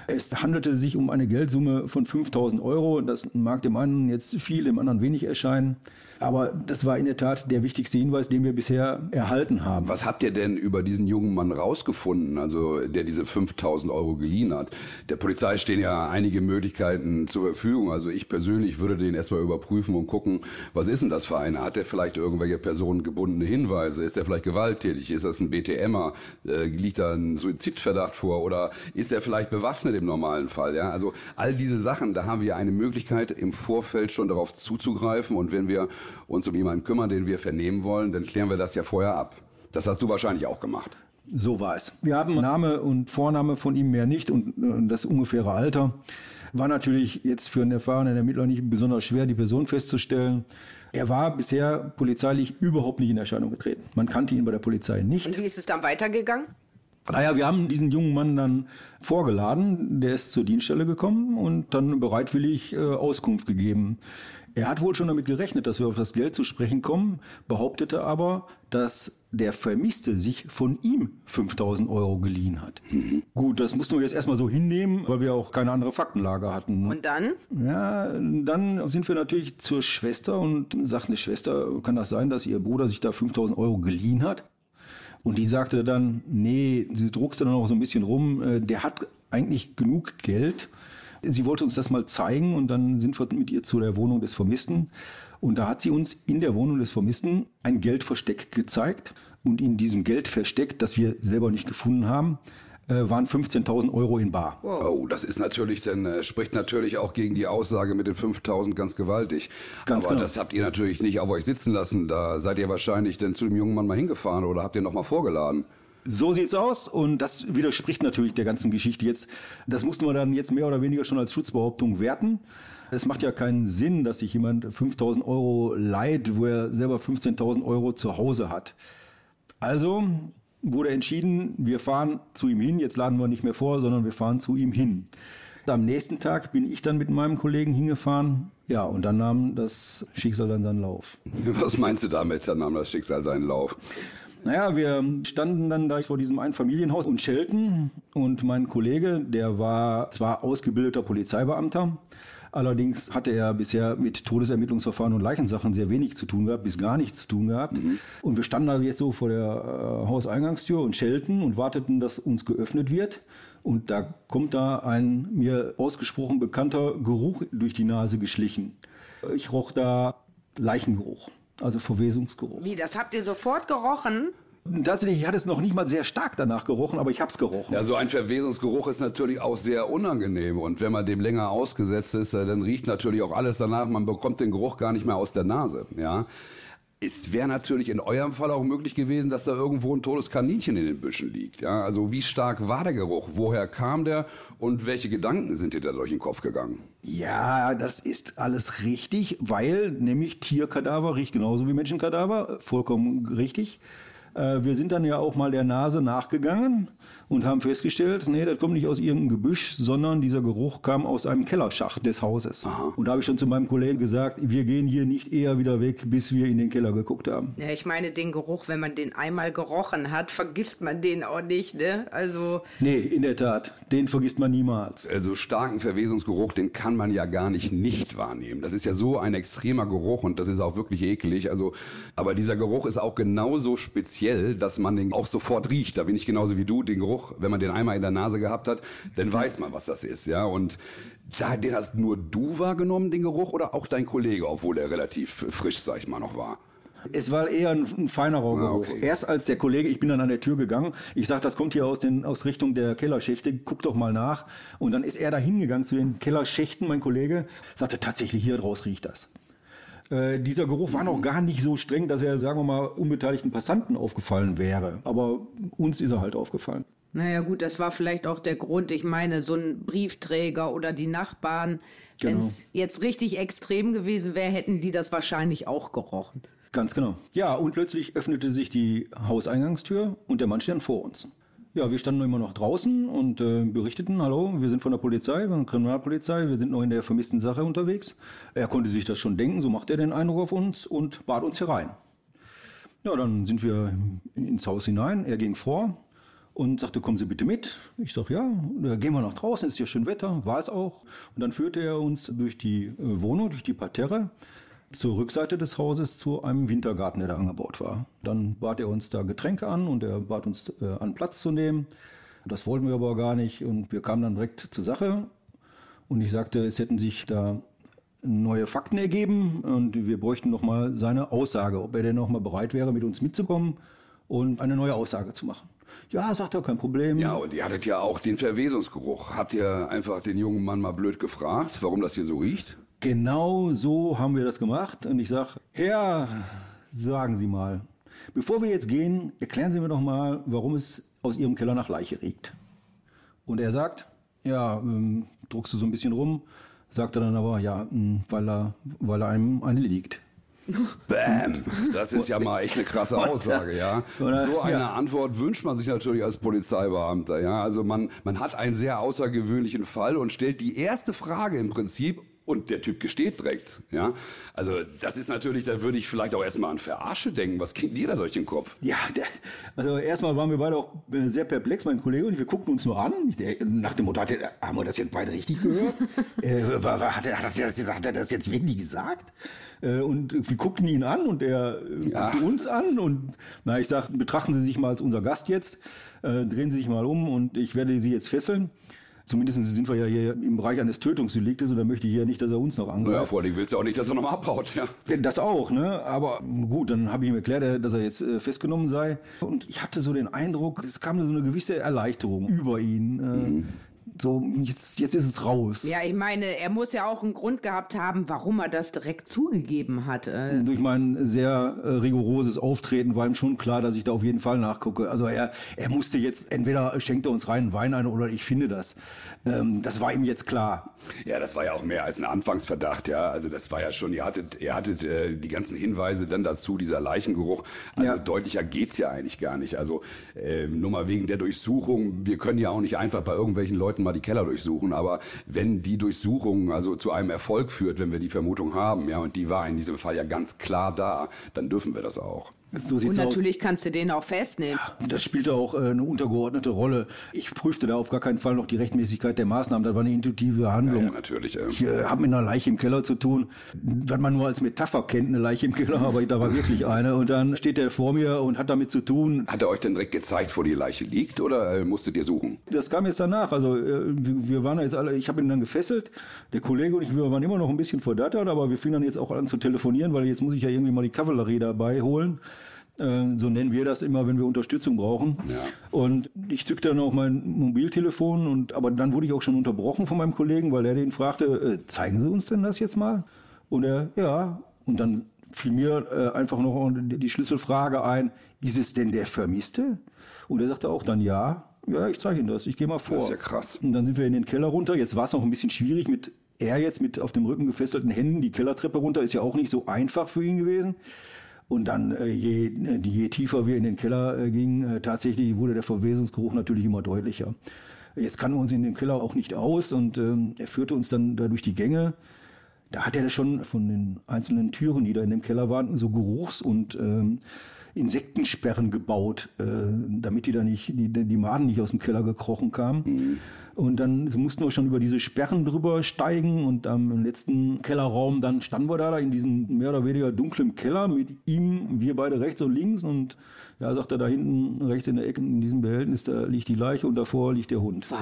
Es handelte sich um eine Geldsumme von 5000 Euro. Das mag dem einen jetzt viel, dem anderen wenig erscheinen. Aber das war in der Tat der wichtigste Hinweis, den wir bisher erhalten haben. Was habt ihr denn über diesen jungen Mann rausgefunden, also der diese 5000 Euro geliehen hat? Der Polizei stehen ja einige Möglichkeiten zur Verfügung. Also ich persönlich würde den erstmal überprüfen und gucken, was ist denn das für einer? Hat der vielleicht irgendwelche personengebundene Hinweise? Ist der vielleicht gewalttätig? Ist das ein BTMer? Äh, liegt da ein Suizidverdacht vor? Oder ist der vielleicht bewaffnet im normalen Fall? Ja, also all diese Sachen, da haben wir eine Möglichkeit, im Vorfeld schon darauf zuzugreifen. Und wenn wir uns um jemanden kümmern, den wir vernehmen wollen, dann klären wir das ja vorher ab. Das hast du wahrscheinlich auch gemacht. So war es. Wir haben Name und Vorname von ihm mehr nicht und, und das ungefähre Alter. War natürlich jetzt für einen erfahrenen Ermittler nicht besonders schwer, die Person festzustellen. Er war bisher polizeilich überhaupt nicht in Erscheinung getreten. Man kannte ihn bei der Polizei nicht. Und wie ist es dann weitergegangen? Naja, wir haben diesen jungen Mann dann vorgeladen. Der ist zur Dienststelle gekommen und dann bereitwillig äh, Auskunft gegeben. Er hat wohl schon damit gerechnet, dass wir auf das Geld zu sprechen kommen, behauptete aber, dass der Vermisste sich von ihm 5000 Euro geliehen hat. Mhm. Gut, das mussten wir jetzt erstmal so hinnehmen, weil wir auch keine andere Faktenlage hatten. Und dann? Ja, dann sind wir natürlich zur Schwester und sagten, eine Schwester, kann das sein, dass ihr Bruder sich da 5000 Euro geliehen hat? Und die sagte dann, nee, sie druckste dann auch so ein bisschen rum, äh, der hat eigentlich genug Geld Sie wollte uns das mal zeigen und dann sind wir mit ihr zu der Wohnung des Vermissten. Und da hat sie uns in der Wohnung des Vermissten ein Geldversteck gezeigt. Und in diesem Geldversteck, das wir selber nicht gefunden haben, waren 15.000 Euro in Bar. Wow. Oh, das ist natürlich, dann äh, spricht natürlich auch gegen die Aussage mit den 5.000 ganz gewaltig. Ganz Aber genau. das habt ihr natürlich nicht auf euch sitzen lassen. Da seid ihr wahrscheinlich dann zu dem jungen Mann mal hingefahren oder habt ihr noch mal vorgeladen? So sieht's aus und das widerspricht natürlich der ganzen Geschichte jetzt. Das mussten wir dann jetzt mehr oder weniger schon als Schutzbehauptung werten. Es macht ja keinen Sinn, dass sich jemand 5000 Euro leiht, wo er selber 15.000 Euro zu Hause hat. Also wurde entschieden, wir fahren zu ihm hin. Jetzt laden wir nicht mehr vor, sondern wir fahren zu ihm hin. Am nächsten Tag bin ich dann mit meinem Kollegen hingefahren. Ja, und dann nahm das Schicksal dann seinen Lauf. Was meinst du damit, dann nahm das Schicksal seinen Lauf? Naja, wir standen dann da vor diesem Einfamilienhaus und schelten und mein Kollege, der war zwar ausgebildeter Polizeibeamter, Allerdings hatte er bisher mit Todesermittlungsverfahren und Leichensachen sehr wenig zu tun gehabt, bis gar nichts zu tun gehabt. Mhm. Und wir standen da jetzt so vor der äh, Hauseingangstür und schelten und warteten, dass uns geöffnet wird. Und da kommt da ein mir ausgesprochen bekannter Geruch durch die Nase geschlichen. Ich roch da Leichengeruch also Verwesungsgeruch. Wie, das habt ihr sofort gerochen? Tatsächlich hat es noch nicht mal sehr stark danach gerochen, aber ich habe es gerochen. Ja, so ein Verwesungsgeruch ist natürlich auch sehr unangenehm. Und wenn man dem länger ausgesetzt ist, dann riecht natürlich auch alles danach. Man bekommt den Geruch gar nicht mehr aus der Nase. Ja. Es wäre natürlich in eurem Fall auch möglich gewesen, dass da irgendwo ein totes Kaninchen in den Büschen liegt. Ja, also wie stark war der Geruch? Woher kam der? Und welche Gedanken sind dir da durch den Kopf gegangen? Ja, das ist alles richtig, weil nämlich Tierkadaver riecht genauso wie Menschenkadaver. Vollkommen richtig. Äh, wir sind dann ja auch mal der Nase nachgegangen und haben festgestellt, nee, das kommt nicht aus irgendeinem Gebüsch, sondern dieser Geruch kam aus einem Kellerschacht des Hauses. Aha. Und da habe ich schon zu meinem Kollegen gesagt, wir gehen hier nicht eher wieder weg, bis wir in den Keller geguckt haben. Ja, ich meine, den Geruch, wenn man den einmal gerochen hat, vergisst man den auch nicht, ne? Also. Nee, in der Tat, den vergisst man niemals. Also starken Verwesungsgeruch, den kann man ja gar nicht nicht wahrnehmen. Das ist ja so ein extremer Geruch und das ist auch wirklich ekelig. Also, aber dieser Geruch ist auch genauso speziell, dass man den auch sofort riecht. Da bin ich genauso wie du, den Geruch Geruch, wenn man den einmal in der Nase gehabt hat, dann weiß man, was das ist, ja. Und da, den hast nur du wahrgenommen, den Geruch, oder auch dein Kollege, obwohl er relativ frisch, sag ich mal, noch war? Es war eher ein, ein feinerer ah, Geruch. Okay. Erst als der Kollege, ich bin dann an der Tür gegangen, ich sag, das kommt hier aus, den, aus Richtung der Kellerschächte, guck doch mal nach. Und dann ist er da hingegangen zu den Kellerschächten, mein Kollege, sagte, tatsächlich hier draus riecht das. Äh, dieser Geruch war noch gar nicht so streng, dass er, sagen wir mal, unbeteiligten Passanten aufgefallen wäre. Aber uns ist er halt aufgefallen. Naja gut, das war vielleicht auch der Grund. Ich meine, so ein Briefträger oder die Nachbarn, genau. wenn es jetzt richtig extrem gewesen wäre, hätten die das wahrscheinlich auch gerochen. Ganz genau. Ja, und plötzlich öffnete sich die Hauseingangstür und der Mann stand vor uns. Ja, wir standen immer noch draußen und äh, berichteten, hallo, wir sind von der Polizei, von der Kriminalpolizei, wir sind noch in der vermissten Sache unterwegs. Er konnte sich das schon denken, so macht er den Eindruck auf uns und bat uns herein. Ja, dann sind wir ins Haus hinein, er ging vor, und sagte, kommen Sie bitte mit. Ich sag ja, da gehen wir nach draußen, ist ja schön Wetter, war es auch. Und dann führte er uns durch die äh, Wohnung, durch die Parterre, zur Rückseite des Hauses zu einem Wintergarten, der da angebaut war. Dann bat er uns da Getränke an und er bat uns äh, an Platz zu nehmen. Das wollten wir aber gar nicht und wir kamen dann direkt zur Sache. Und ich sagte, es hätten sich da neue Fakten ergeben und wir bräuchten nochmal seine Aussage, ob er denn nochmal bereit wäre, mit uns mitzukommen und eine neue Aussage zu machen. Ja, sagt er, kein Problem. Ja, und ihr hattet ja auch den Verwesungsgeruch. Habt ihr einfach den jungen Mann mal blöd gefragt, warum das hier so riecht? Genau so haben wir das gemacht. Und ich sage, Herr, sagen Sie mal, bevor wir jetzt gehen, erklären Sie mir doch mal, warum es aus ihrem Keller nach Leiche riecht. Und er sagt, ja, ähm, druckst du so ein bisschen rum, sagt er dann aber, ja, mh, weil er, weil er einem eine liegt. Bam! Das ist ja mal echt eine krasse Aussage, ja. So eine. Antwort wünscht man sich natürlich als Polizeibeamter, ja. Also man, man hat einen sehr außergewöhnlichen Fall und stellt die erste Frage im Prinzip und der Typ gesteht direkt, ja. Also das ist natürlich, da würde ich vielleicht auch erstmal an Verarsche denken. Was ging dir da durch den Kopf? Ja, der, also erstmal waren wir beide auch äh, sehr perplex, mein Kollege und ich. Wir guckten uns nur an. Der, nach dem Motto, hat er, haben wir das jetzt beide richtig gehört? äh, war, war, hat, er, hat, er das, hat er das jetzt wirklich gesagt? Äh, und wir guckten ihn an und er äh, Ja. guckte uns an. Und na, ich sag, betrachten Sie sich mal als unser Gast jetzt, äh, drehen Sie sich mal um und ich werde Sie jetzt fesseln. Zumindest sind wir ja hier im Bereich eines Tötungsdeliktes und da möchte ich ja nicht, dass er uns noch angreift. Naja, vor allem willst du auch nicht, dass er nochmal abhaut, ja. Ja, Das auch, ne? Aber gut, dann habe ich ihm erklärt, dass er jetzt äh, festgenommen sei. Und ich hatte so den Eindruck, es kam so eine gewisse Erleichterung über ihn. Äh, So, jetzt, jetzt ist es raus. Ja, ich meine, er muss ja auch einen Grund gehabt haben, warum er das direkt zugegeben hat. Durch mein sehr äh, rigoroses Auftreten war ihm schon klar, dass ich da auf jeden Fall nachgucke. Also er, er musste jetzt, entweder schenkt er uns reinen Wein ein oder ich finde das. Ähm, das war ihm jetzt klar. Ja, das war ja auch mehr als ein Anfangsverdacht, ja. Also das war ja schon, ihr hattet, ihr hattet äh, die ganzen Hinweise dann dazu, dieser Leichengeruch. Also Ja. deutlicher geht's ja eigentlich gar nicht. Also äh, nur mal wegen der Durchsuchung, wir können ja auch nicht einfach bei irgendwelchen Leuten mal die Keller durchsuchen, aber wenn die Durchsuchung also zu einem Erfolg führt, wenn wir die Vermutung haben, ja, und die war in diesem Fall ja ganz klar da, dann dürfen wir das auch. So und sieht's aus. natürlich kannst du den auch festnehmen. Das spielte auch äh, eine untergeordnete Rolle. Ich prüfte da auf gar keinen Fall noch die Rechtmäßigkeit der Maßnahmen. Das war eine intuitive Handlung. Ja, natürlich. Äh. Ich äh, habe mit einer Leiche im Keller zu tun, was man nur als Metapher kennt, eine Leiche im Keller, aber da war wirklich eine. Und dann steht er vor mir und hat damit zu tun. Hat er euch denn direkt gezeigt, wo die Leiche liegt oder äh, musstet ihr suchen? Das kam jetzt danach. Also äh, wir wir waren jetzt alle, ich habe ihn dann gefesselt. Der Kollege und ich, wir waren immer noch ein bisschen verdattert, aber wir fingen dann jetzt auch an zu telefonieren, weil jetzt muss ich ja irgendwie mal die Kavallerie dabei holen. Äh, So nennen wir das immer, wenn wir Unterstützung brauchen. Ja. Und ich zückte dann auch mein Mobiltelefon und aber dann wurde ich auch schon unterbrochen von meinem Kollegen, weil er den fragte, äh, zeigen Sie uns denn das jetzt mal? Und er, ja. Und dann fiel mir äh, einfach noch die Schlüsselfrage ein, ist es denn der Vermisste? Und er sagte auch dann ja. Ja, ich zeige Ihnen das, ich gehe mal vor. Das ist ja krass. Und dann sind wir in den Keller runter. Jetzt war es noch ein bisschen schwierig mit er jetzt mit auf dem Rücken gefesselten Händen. Die Kellertreppe runter ist ja auch nicht so einfach für ihn gewesen. Und dann, äh, je, äh, je tiefer wir in den Keller äh, gingen, tatsächlich wurde der Verwesungsgeruch natürlich immer deutlicher. Jetzt kannten wir uns in dem Keller auch nicht aus und ähm, er führte uns dann da durch die Gänge. Da hat er schon von den einzelnen Türen, die da in dem Keller waren, so Geruchs- und ähm, Insektensperren gebaut, äh, damit die da nicht, die, die Maden nicht aus dem Keller gekrochen kamen. Und dann mussten wir schon über diese Sperren drüber steigen und am im letzten Kellerraum, dann standen wir da, da in diesem mehr oder weniger dunklen Keller mit ihm, wir beide rechts und links und ja, sagt er, da hinten rechts in der Ecke in diesem Behältnis, da liegt die Leiche und davor liegt der Hund. War-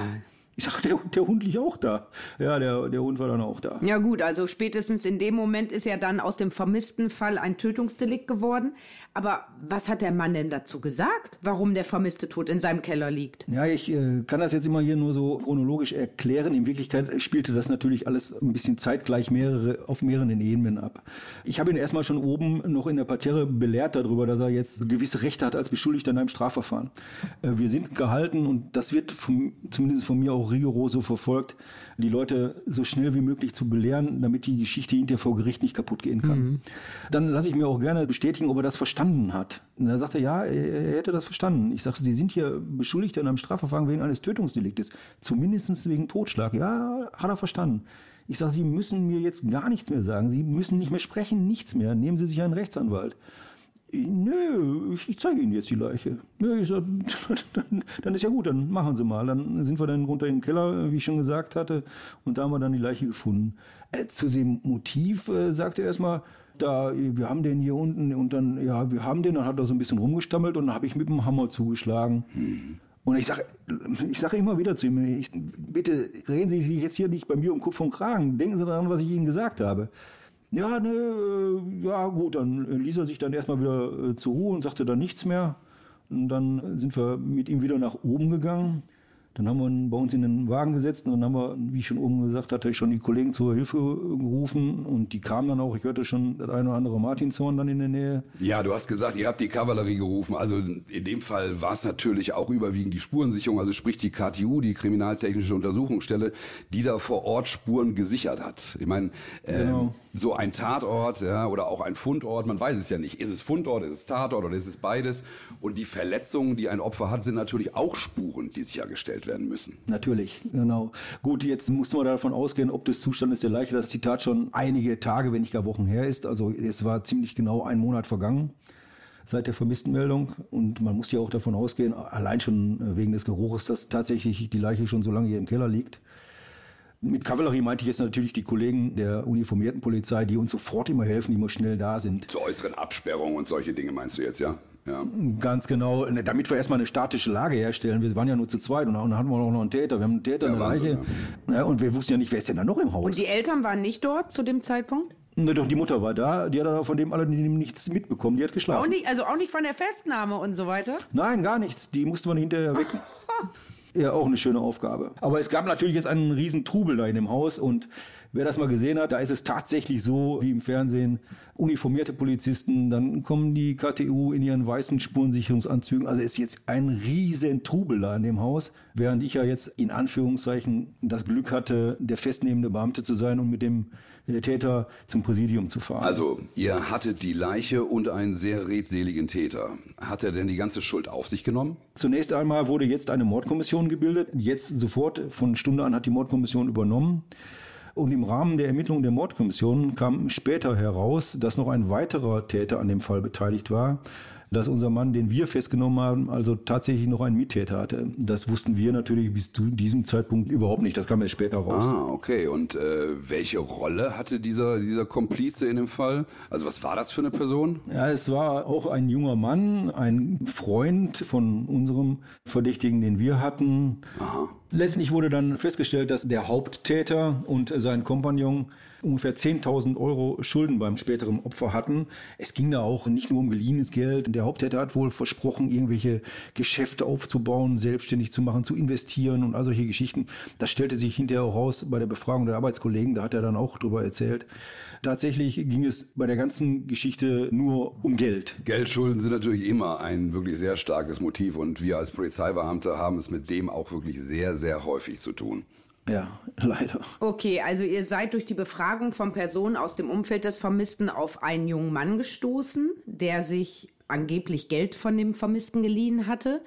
Ich sag, der, der Hund liegt auch da. Ja, der, der Hund war dann auch da. Ja gut, also spätestens in dem Moment ist ja dann aus dem vermissten Fall ein Tötungsdelikt geworden. Aber was hat der Mann denn dazu gesagt, warum der vermisste tot in seinem Keller liegt? Ja, ich äh, kann das jetzt immer hier nur so chronologisch erklären. In Wirklichkeit spielte das natürlich alles ein bisschen zeitgleich mehrere, auf mehreren Ebenen ab. Ich habe ihn erstmal schon oben noch in der Parterre belehrt darüber, dass er jetzt gewisse Rechte hat als Beschuldigter in einem Strafverfahren. Äh, wir sind gehalten und das wird vom, zumindest von mir auch rigoros so verfolgt, die Leute so schnell wie möglich zu belehren, damit die Geschichte hinterher vor Gericht nicht kaputt gehen kann. Dann lasse ich mir auch gerne bestätigen, ob er das verstanden hat. Und er sagte, ja, er, er hätte das verstanden. Ich sagte, Sie sind hier Beschuldigter in einem Strafverfahren wegen eines Tötungsdeliktes, zumindest wegen Totschlag. Ja, hat er verstanden. Ich sage, Sie müssen mir jetzt gar nichts mehr sagen. Sie müssen nicht mehr sprechen, nichts mehr. Nehmen Sie sich einen Rechtsanwalt. Nö, ich, zeige Ihnen jetzt die Leiche. Nö, ich sag, dann, dann ist ja gut, dann machen Sie mal. Dann sind wir dann runter in den Keller, wie ich schon gesagt hatte, und da haben wir dann die Leiche gefunden. Äh, zu dem Motiv äh, sagte er erstmal, da, wir haben den hier unten und dann, ja, wir haben den, dann hat er so ein bisschen rumgestammelt und dann habe ich mit dem Hammer zugeschlagen. Und ich sage ich sag immer wieder zu ihm, ich, bitte reden Sie sich jetzt hier nicht bei mir um Kopf und Kragen. Denken Sie daran, was ich Ihnen gesagt habe. Ja, ne, äh, ja gut, dann äh, ließ er sich dann erstmal wieder äh, zur Ruhe und sagte dann nichts mehr. Und dann sind wir mit ihm wieder nach oben gegangen. Dann haben wir ihn bei uns in den Wagen gesetzt und dann haben wir, wie ich schon oben gesagt hatte, schon die Kollegen zur Hilfe gerufen und die kamen dann auch. Ich hörte schon das eine oder andere Martinshorn dann in der Nähe. Ja, du hast gesagt, ihr habt die Kavallerie gerufen. Also in dem Fall war es natürlich auch überwiegend die Spurensicherung, also sprich die KTU, die Kriminaltechnische Untersuchungsstelle, die da vor Ort Spuren gesichert hat. Ich meine, äh, genau. so ein Tatort ja, oder auch ein Fundort, man weiß es ja nicht. Ist es Fundort, ist es Tatort oder ist es beides? Und die Verletzungen, die ein Opfer hat, sind natürlich auch Spuren, die sichergestellt werden müssen. Natürlich, genau. Gut, jetzt muss man davon ausgehen, ob des Zustandes der Leiche das Zitat schon einige Tage, wenn nicht gar Wochen her ist. Also es war ziemlich genau ein Monat vergangen seit der Vermisstenmeldung. Und man muss ja auch davon ausgehen, allein schon wegen des Geruches, dass tatsächlich die Leiche schon so lange hier im Keller liegt. Mit Kavallerie meinte ich jetzt natürlich die Kollegen der uniformierten Polizei, die uns sofort immer helfen, die immer schnell da sind. Zur äußeren Absperrung und solche Dinge meinst du jetzt, ja? Ja. Ganz genau, ne, damit wir erstmal eine statische Lage herstellen. Wir waren ja nur zu zweit und dann hatten wir auch noch einen Täter. Wir haben einen Täter, ja, eine Leiche. Ja. und wir wussten ja nicht, wer ist denn da noch im Haus. Und die Eltern waren nicht dort zu dem Zeitpunkt? Ne, doch, die Mutter war da, die hat aber von dem alle nichts mitbekommen, die hat geschlafen. Auch nicht, also auch nicht von der Festnahme und so weiter? Nein, gar nichts. Die musste man hinterher weg. ja, auch eine schöne Aufgabe. Aber es gab natürlich jetzt einen riesen Trubel da in dem Haus und Wer das mal gesehen hat, da ist es tatsächlich so wie im Fernsehen. Uniformierte Polizisten, dann kommen die KTU in ihren weißen Spurensicherungsanzügen. Also ist jetzt ein riesen Trubel da in dem Haus, während ich ja jetzt in Anführungszeichen das Glück hatte, der festnehmende Beamte zu sein und mit dem Täter zum Präsidium zu fahren. Also, ihr hattet die Leiche und einen sehr redseligen Täter. Hat er denn die ganze Schuld auf sich genommen? Zunächst einmal wurde jetzt eine Mordkommission gebildet. Jetzt sofort, von Stunde an hat die Mordkommission übernommen. Und im Rahmen der Ermittlungen der Mordkommission kam später heraus, dass noch ein weiterer Täter an dem Fall beteiligt war dass unser Mann, den wir festgenommen haben, also tatsächlich noch einen Mittäter hatte. Das wussten wir natürlich bis zu diesem Zeitpunkt überhaupt nicht. Das kam erst später raus. Ah, okay. Und äh, welche Rolle hatte dieser, dieser Komplize in dem Fall? Also was war das für eine Person? Ja, es war auch ein junger Mann, ein Freund von unserem Verdächtigen, den wir hatten. Aha. Letztlich wurde dann festgestellt, dass der Haupttäter und sein Kompagnon ungefähr 10.000 Euro Schulden beim späteren Opfer hatten. Es ging da auch nicht nur um geliehenes Geld. Der Haupttäter hat wohl versprochen, irgendwelche Geschäfte aufzubauen, selbstständig zu machen, zu investieren und all solche Geschichten. Das stellte sich hinterher auch raus bei der Befragung der Arbeitskollegen. Da hat er dann auch drüber erzählt. Tatsächlich ging es bei der ganzen Geschichte nur um Geld. Geldschulden sind natürlich immer ein wirklich sehr starkes Motiv und wir als Polizeibeamte haben es mit dem auch wirklich sehr, sehr häufig zu tun. Ja, leider. Okay, also ihr seid durch die Befragung von Personen aus dem Umfeld des Vermissten auf einen jungen Mann gestoßen, der sich angeblich Geld von dem Vermissten geliehen hatte.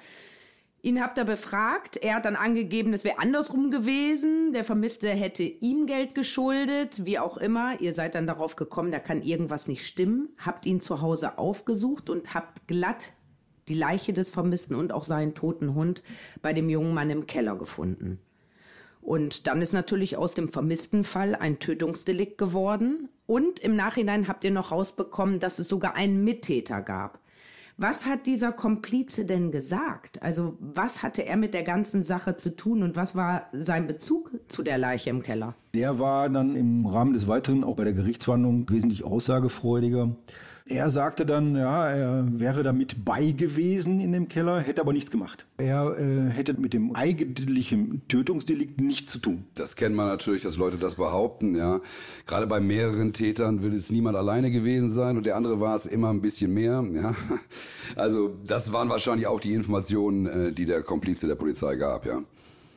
Ihn habt ihr befragt. Er hat dann angegeben, es wäre andersrum gewesen. Der Vermisste hätte ihm Geld geschuldet, wie auch immer. Ihr seid dann darauf gekommen, da kann irgendwas nicht stimmen. Habt ihn zu Hause aufgesucht und habt glatt die Leiche des Vermissten und auch seinen toten Hund bei dem jungen Mann im Keller gefunden. Und dann ist natürlich aus dem vermissten Fall ein Tötungsdelikt geworden. Und im Nachhinein habt ihr noch rausbekommen, dass es sogar einen Mittäter gab. Was hat dieser Komplize denn gesagt? Also was hatte er mit der ganzen Sache zu tun und was war sein Bezug zu der Leiche im Keller? Der war dann im Rahmen des Weiteren auch bei der Gerichtsverhandlung wesentlich aussagefreudiger. Er sagte dann, ja, er wäre damit bei gewesen in dem Keller, hätte aber nichts gemacht. Er äh, hätte mit dem eigentlichen Tötungsdelikt nichts zu tun. Das kennt man natürlich, dass Leute das behaupten, ja. Gerade bei mehreren Tätern will es niemand alleine gewesen sein und der andere war es immer ein bisschen mehr, ja. Also das waren wahrscheinlich auch die Informationen, äh, die der Komplize der Polizei gab, ja.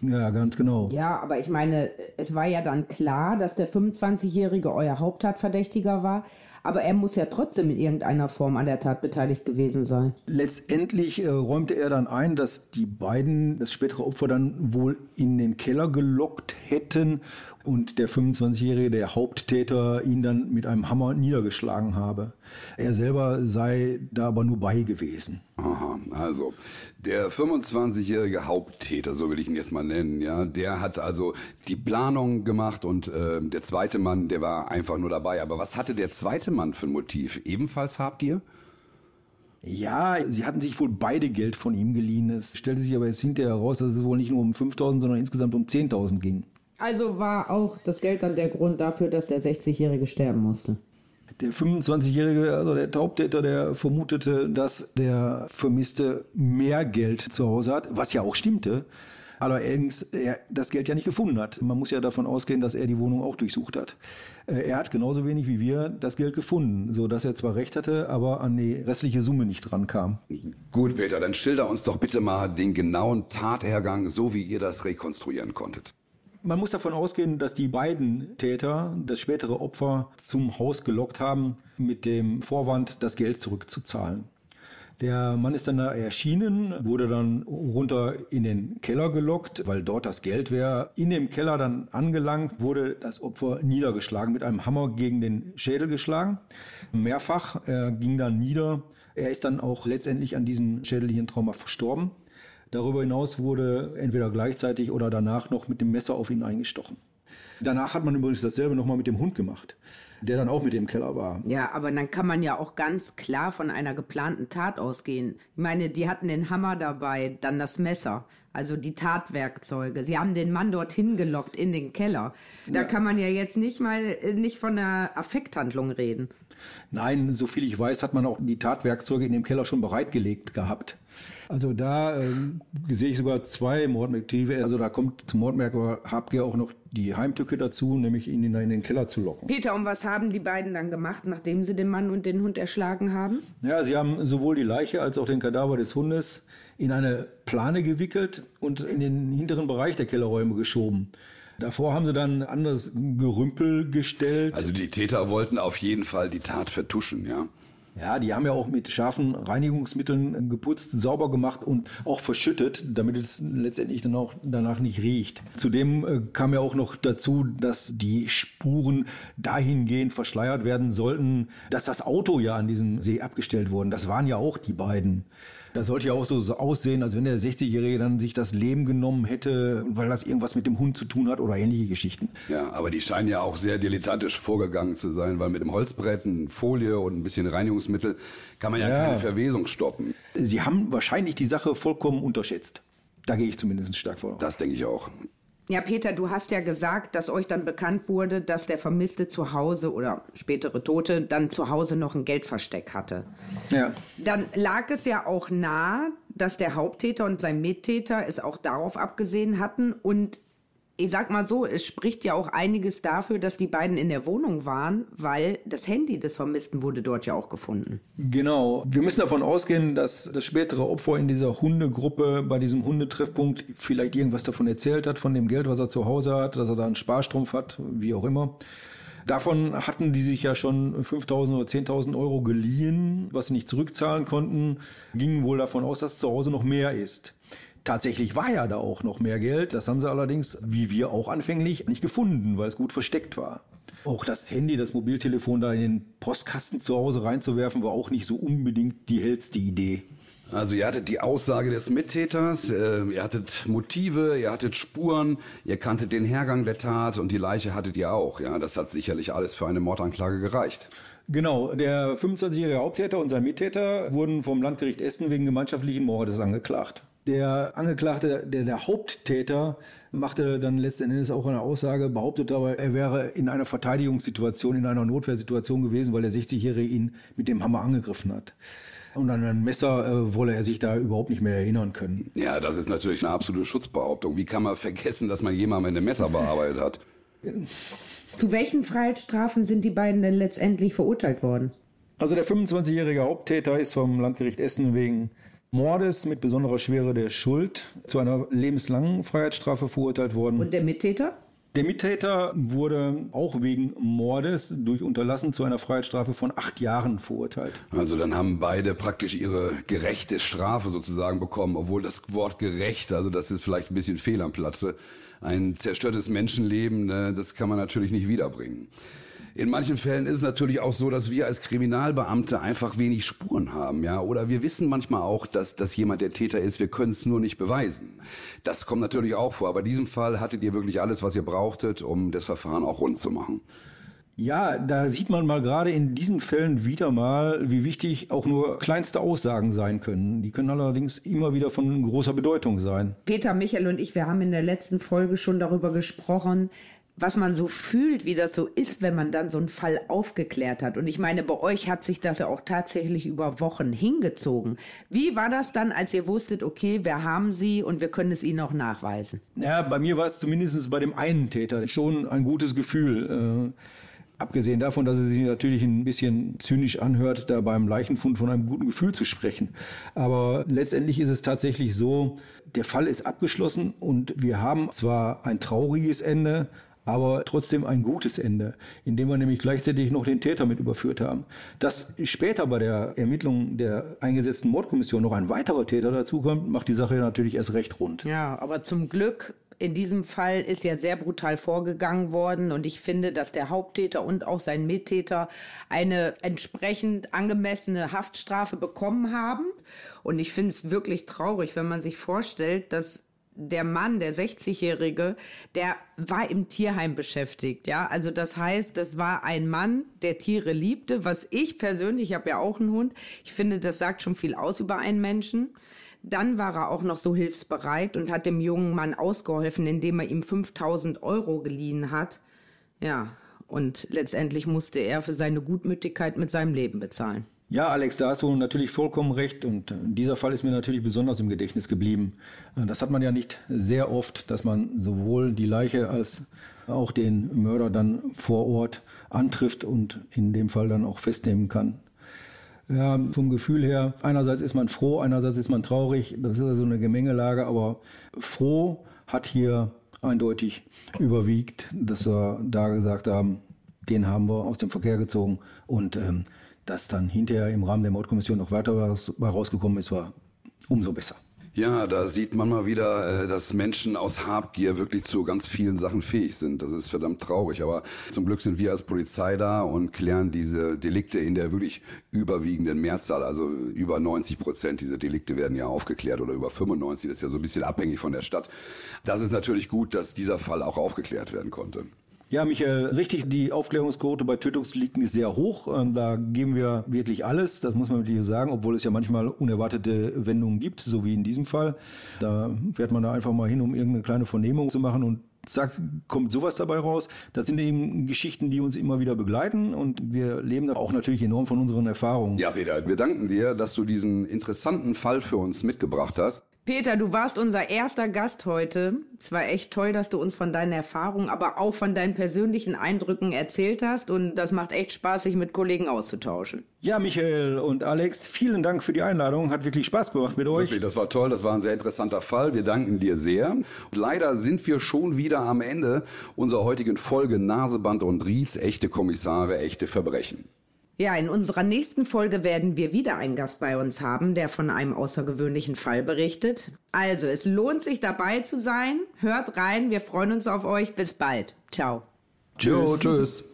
Ja, ganz genau. Ja, aber ich meine, es war ja dann klar, dass der 25-Jährige euer Haupttatverdächtiger war, aber er muss ja trotzdem in irgendeiner Form an der Tat beteiligt gewesen sein. Letztendlich äh, räumte er dann ein, dass die beiden das spätere Opfer dann wohl in den Keller gelockt hätten und der 25-Jährige, der Haupttäter, ihn dann mit einem Hammer niedergeschlagen habe. Er selber sei da aber nur bei gewesen. Aha, also der 25-jährige Haupttäter, so will ich ihn jetzt mal nennen, ja, der hat also die Planung gemacht und äh, der zweite Mann, der war einfach nur dabei. Aber was hatte der zweite Mann für ein Motiv? Ebenfalls Habgier? Ja, sie hatten sich wohl beide Geld von ihm geliehen. Es stellte sich aber jetzt hinterher heraus, dass es wohl nicht nur um 5.000, sondern insgesamt um 10.000 ging. Also war auch das Geld dann der Grund dafür, dass der 60-Jährige sterben musste. Der 25-Jährige, also der Taubtäter, der vermutete, dass der Vermisste mehr Geld zu Hause hat, was ja auch stimmte. Allerdings er das Geld ja nicht gefunden hat. Man muss ja davon ausgehen, dass er die Wohnung auch durchsucht hat. Äh, er hat genauso wenig wie wir das Geld gefunden, so dass er zwar recht hatte, aber an die restliche Summe nicht dran kam. Gut, Peter, dann schilder uns doch bitte mal den genauen Tathergang, so wie ihr das rekonstruieren konntet. Man muss davon ausgehen, dass die beiden Täter das spätere Opfer zum Haus gelockt haben, mit dem Vorwand, das Geld zurückzuzahlen. Der Mann ist dann da erschienen, wurde dann runter in den Keller gelockt, weil dort das Geld wäre. In dem Keller dann angelangt, wurde das Opfer niedergeschlagen, mit einem Hammer gegen den Schädel geschlagen. Mehrfach. Er ging dann nieder. Er ist dann auch letztendlich an diesem Schädelhirntrauma verstorben. Darüber hinaus wurde entweder gleichzeitig oder danach noch mit dem Messer auf ihn eingestochen. Danach hat man übrigens dasselbe nochmal mit dem Hund gemacht der dann auch mit im Keller war. Ja, aber dann kann man ja auch ganz klar von einer geplanten Tat ausgehen. Ich meine, die hatten den Hammer dabei, dann das Messer, also die Tatwerkzeuge. Sie haben den Mann dorthin gelockt in den Keller. Da ja. kann man ja jetzt nicht mal äh, nicht von einer Affekthandlung reden. Nein, so viel ich weiß, hat man auch die Tatwerkzeuge in dem Keller schon bereitgelegt gehabt. Also da äh, sehe ich sogar zwei Mordmotive. Also da kommt zum Mordmerkmal Habgier auch noch die Heimtücke dazu, nämlich ihn in, den Keller zu locken. Peter, und was haben die beiden dann gemacht, nachdem sie den Mann und den Hund erschlagen haben? Ja, sie haben sowohl die Leiche als auch den Kadaver des Hundes in eine Plane gewickelt und in den hinteren Bereich der Kellerräume geschoben. Davor haben sie dann anderes Gerümpel gestellt. Also die Täter wollten auf jeden Fall die Tat vertuschen, ja. Ja, die haben ja auch mit scharfen Reinigungsmitteln geputzt, sauber gemacht und auch verschüttet, damit es letztendlich dann auch danach nicht riecht. Zudem äh, kam ja auch noch dazu, dass die Spuren dahingehend verschleiert werden sollten, dass das Auto ja an diesem See abgestellt wurde. Das waren ja auch die beiden. Das sollte ja auch so, aussehen, als wenn der 60-Jährige dann sich das Leben genommen hätte, weil das irgendwas mit dem Hund zu tun hat oder ähnliche Geschichten. Ja, aber die scheinen ja auch sehr dilettantisch vorgegangen zu sein, weil mit dem Holzbrett, Folie und ein bisschen Reinigungsmittel kann man ja, ja keine Verwesung stoppen. Sie haben wahrscheinlich die Sache vollkommen unterschätzt. Da gehe ich zumindest stark vor. Das denke ich auch. Ja, Peter, du hast ja gesagt, dass euch dann bekannt wurde, dass der Vermisste zu Hause oder spätere Tote dann zu Hause noch ein Geldversteck hatte. Ja. Dann lag es ja auch nahe, dass der Haupttäter und sein Mittäter es auch darauf abgesehen hatten und ich sag mal so, es spricht ja auch einiges dafür, dass die beiden in der Wohnung waren, weil das Handy des Vermissten wurde dort ja auch gefunden. Genau. Wir müssen davon ausgehen, dass das spätere Opfer in dieser Hundegruppe bei diesem Hundetreffpunkt vielleicht irgendwas davon erzählt hat, von dem Geld, was er zu Hause hat, dass er da einen Sparstrumpf hat, wie auch immer. Davon hatten die sich ja schon 5.000 oder 10.000 Euro geliehen, was sie nicht zurückzahlen konnten, gingen wohl davon aus, dass zu Hause noch mehr ist. Tatsächlich war ja da auch noch mehr Geld. Das haben sie allerdings, wie wir auch anfänglich, nicht gefunden, weil es gut versteckt war. Auch das Handy, das Mobiltelefon da in den Postkasten zu Hause reinzuwerfen, war auch nicht so unbedingt die hellste Idee. Also ihr hattet die Aussage des Mittäters, äh, ihr hattet Motive, ihr hattet Spuren, ihr kanntet den Hergang der Tat und die Leiche hattet ihr auch. Ja, das hat sicherlich alles für eine Mordanklage gereicht. Genau, der 25-jährige Haupttäter und sein Mittäter wurden vom Landgericht Essen wegen gemeinschaftlichen Mordes angeklagt. Der Angeklagte, der, der Haupttäter, machte dann letzten Endes auch eine Aussage, behauptet aber, er wäre in einer Verteidigungssituation, in einer Notwehrsituation gewesen, weil der 60-Jährige ihn mit dem Hammer angegriffen hat. Und an ein Messer äh, wolle er sich da überhaupt nicht mehr erinnern können. Ja, das ist natürlich eine absolute Schutzbehauptung. Wie kann man vergessen, dass man jemanden mit einem Messer bearbeitet hat? Zu welchen Freiheitsstrafen sind die beiden denn letztendlich verurteilt worden? Also der 25-jährige Haupttäter ist vom Landgericht Essen wegen Mordes mit besonderer Schwere der Schuld zu einer lebenslangen Freiheitsstrafe verurteilt worden. Und der Mittäter? Der Mittäter wurde auch wegen Mordes durch Unterlassen zu einer Freiheitsstrafe von acht Jahren verurteilt. Also dann haben beide praktisch ihre gerechte Strafe sozusagen bekommen, obwohl das Wort gerecht, also das ist vielleicht ein bisschen fehl am Platze. Ein zerstörtes Menschenleben, ne, das kann man natürlich nicht wiederbringen. In manchen Fällen ist es natürlich auch so, dass wir als Kriminalbeamte einfach wenig Spuren haben, ja. Oder wir wissen manchmal auch, dass, dass jemand der Täter ist. Wir können es nur nicht beweisen. Das kommt natürlich auch vor. Aber in diesem Fall hattet ihr wirklich alles, was ihr brauchtet, um das Verfahren auch rund zu machen. Ja, da sieht man mal gerade in diesen Fällen wieder mal, wie wichtig auch nur kleinste Aussagen sein können. Die können allerdings immer wieder von großer Bedeutung sein. Peter, Michael und ich, wir haben in der letzten Folge schon darüber gesprochen, was man so fühlt, wie das so ist, wenn man dann so einen Fall aufgeklärt hat. Und ich meine, bei euch hat sich das ja auch tatsächlich über Wochen hingezogen. Wie war das dann, als ihr wusstet, okay, wir haben sie und wir können es ihnen auch nachweisen? Ja, bei mir war es zumindest bei dem einen Täter schon ein gutes Gefühl. Äh Abgesehen davon, dass es sich natürlich ein bisschen zynisch anhört, da beim Leichenfund von einem guten Gefühl zu sprechen. Aber letztendlich ist es tatsächlich so, der Fall ist abgeschlossen und wir haben zwar ein trauriges Ende, aber trotzdem ein gutes Ende, indem wir nämlich gleichzeitig noch den Täter mit überführt haben. Dass später bei der Ermittlung der eingesetzten Mordkommission noch ein weiterer Täter dazukommt, macht die Sache natürlich erst recht rund. Ja, aber zum Glück in diesem Fall ist ja sehr brutal vorgegangen worden und ich finde, dass der Haupttäter und auch sein Mittäter eine entsprechend angemessene Haftstrafe bekommen haben. Und ich finde es wirklich traurig, wenn man sich vorstellt, dass der Mann, der 60-Jährige, der war im Tierheim beschäftigt, ja. Also das heißt, das war ein Mann, der Tiere liebte, was ich persönlich, ich habe ja auch einen Hund, ich finde, das sagt schon viel aus über einen Menschen. Dann war er auch noch so hilfsbereit und hat dem jungen Mann ausgeholfen, indem er ihm 5000 Euro geliehen hat. Ja, und letztendlich musste er für seine Gutmütigkeit mit seinem Leben bezahlen. Ja, Alex, da hast du natürlich vollkommen recht. Und dieser Fall ist mir natürlich besonders im Gedächtnis geblieben. Das hat man ja nicht sehr oft, dass man sowohl die Leiche als auch den Mörder dann vor Ort antrifft und in dem Fall dann auch festnehmen kann. Ja, vom Gefühl her, einerseits ist man froh, einerseits ist man traurig. Das ist also eine Gemengelage, aber froh hat hier eindeutig überwiegt, dass wir da gesagt haben, den haben wir aus dem Verkehr gezogen und ähm, dass dann hinterher im Rahmen der Mordkommission noch weiter was rausgekommen ist, war umso besser. Ja, da sieht man mal wieder, äh, dass Menschen aus Habgier wirklich zu ganz vielen Sachen fähig sind. Das ist verdammt traurig. Aber zum Glück sind wir als Polizei da und klären diese Delikte in der wirklich überwiegenden Mehrzahl. Also über 90 Prozent dieser Delikte werden ja aufgeklärt oder über 95. Das ist ja so ein bisschen abhängig von der Stadt. Das ist natürlich gut, dass dieser Fall auch aufgeklärt werden konnte. Ja, Michael, richtig, die Aufklärungsquote bei Tötungsdelikten ist sehr hoch. Ähm, da geben wir wirklich alles, das muss man wirklich sagen, obwohl es ja manchmal unerwartete Wendungen gibt, so wie in diesem Fall. Da fährt man da einfach mal hin, um irgendeine kleine Vernehmung zu machen und zack, kommt sowas dabei raus. Das sind eben Geschichten, die uns immer wieder begleiten und wir leben da auch natürlich enorm von unseren Erfahrungen. Ja, Peter, wir danken dir, dass du diesen interessanten Fall für uns mitgebracht hast. Peter, du warst unser erster Gast heute. Es war echt toll, dass du uns von deinen Erfahrungen, aber auch von deinen persönlichen Eindrücken erzählt hast. Und das macht echt Spaß, sich mit Kollegen auszutauschen. Ja, Michael und Alex, vielen Dank für die Einladung. Hat wirklich Spaß gemacht mit euch. Wirklich, das war toll. Das war ein sehr interessanter Fall. Wir danken dir sehr. Leider sind wir schon wieder am Ende unserer heutigen Folge Naseband und Ries, echte Kommissare, echte Verbrechen. Ja, in unserer nächsten Folge werden wir wieder einen Gast bei uns haben, der von einem außergewöhnlichen Fall berichtet. Also, es lohnt sich dabei zu sein. Hört rein, wir freuen uns auf euch. Bis bald. Ciao. Tschüss. Jo, tschüss.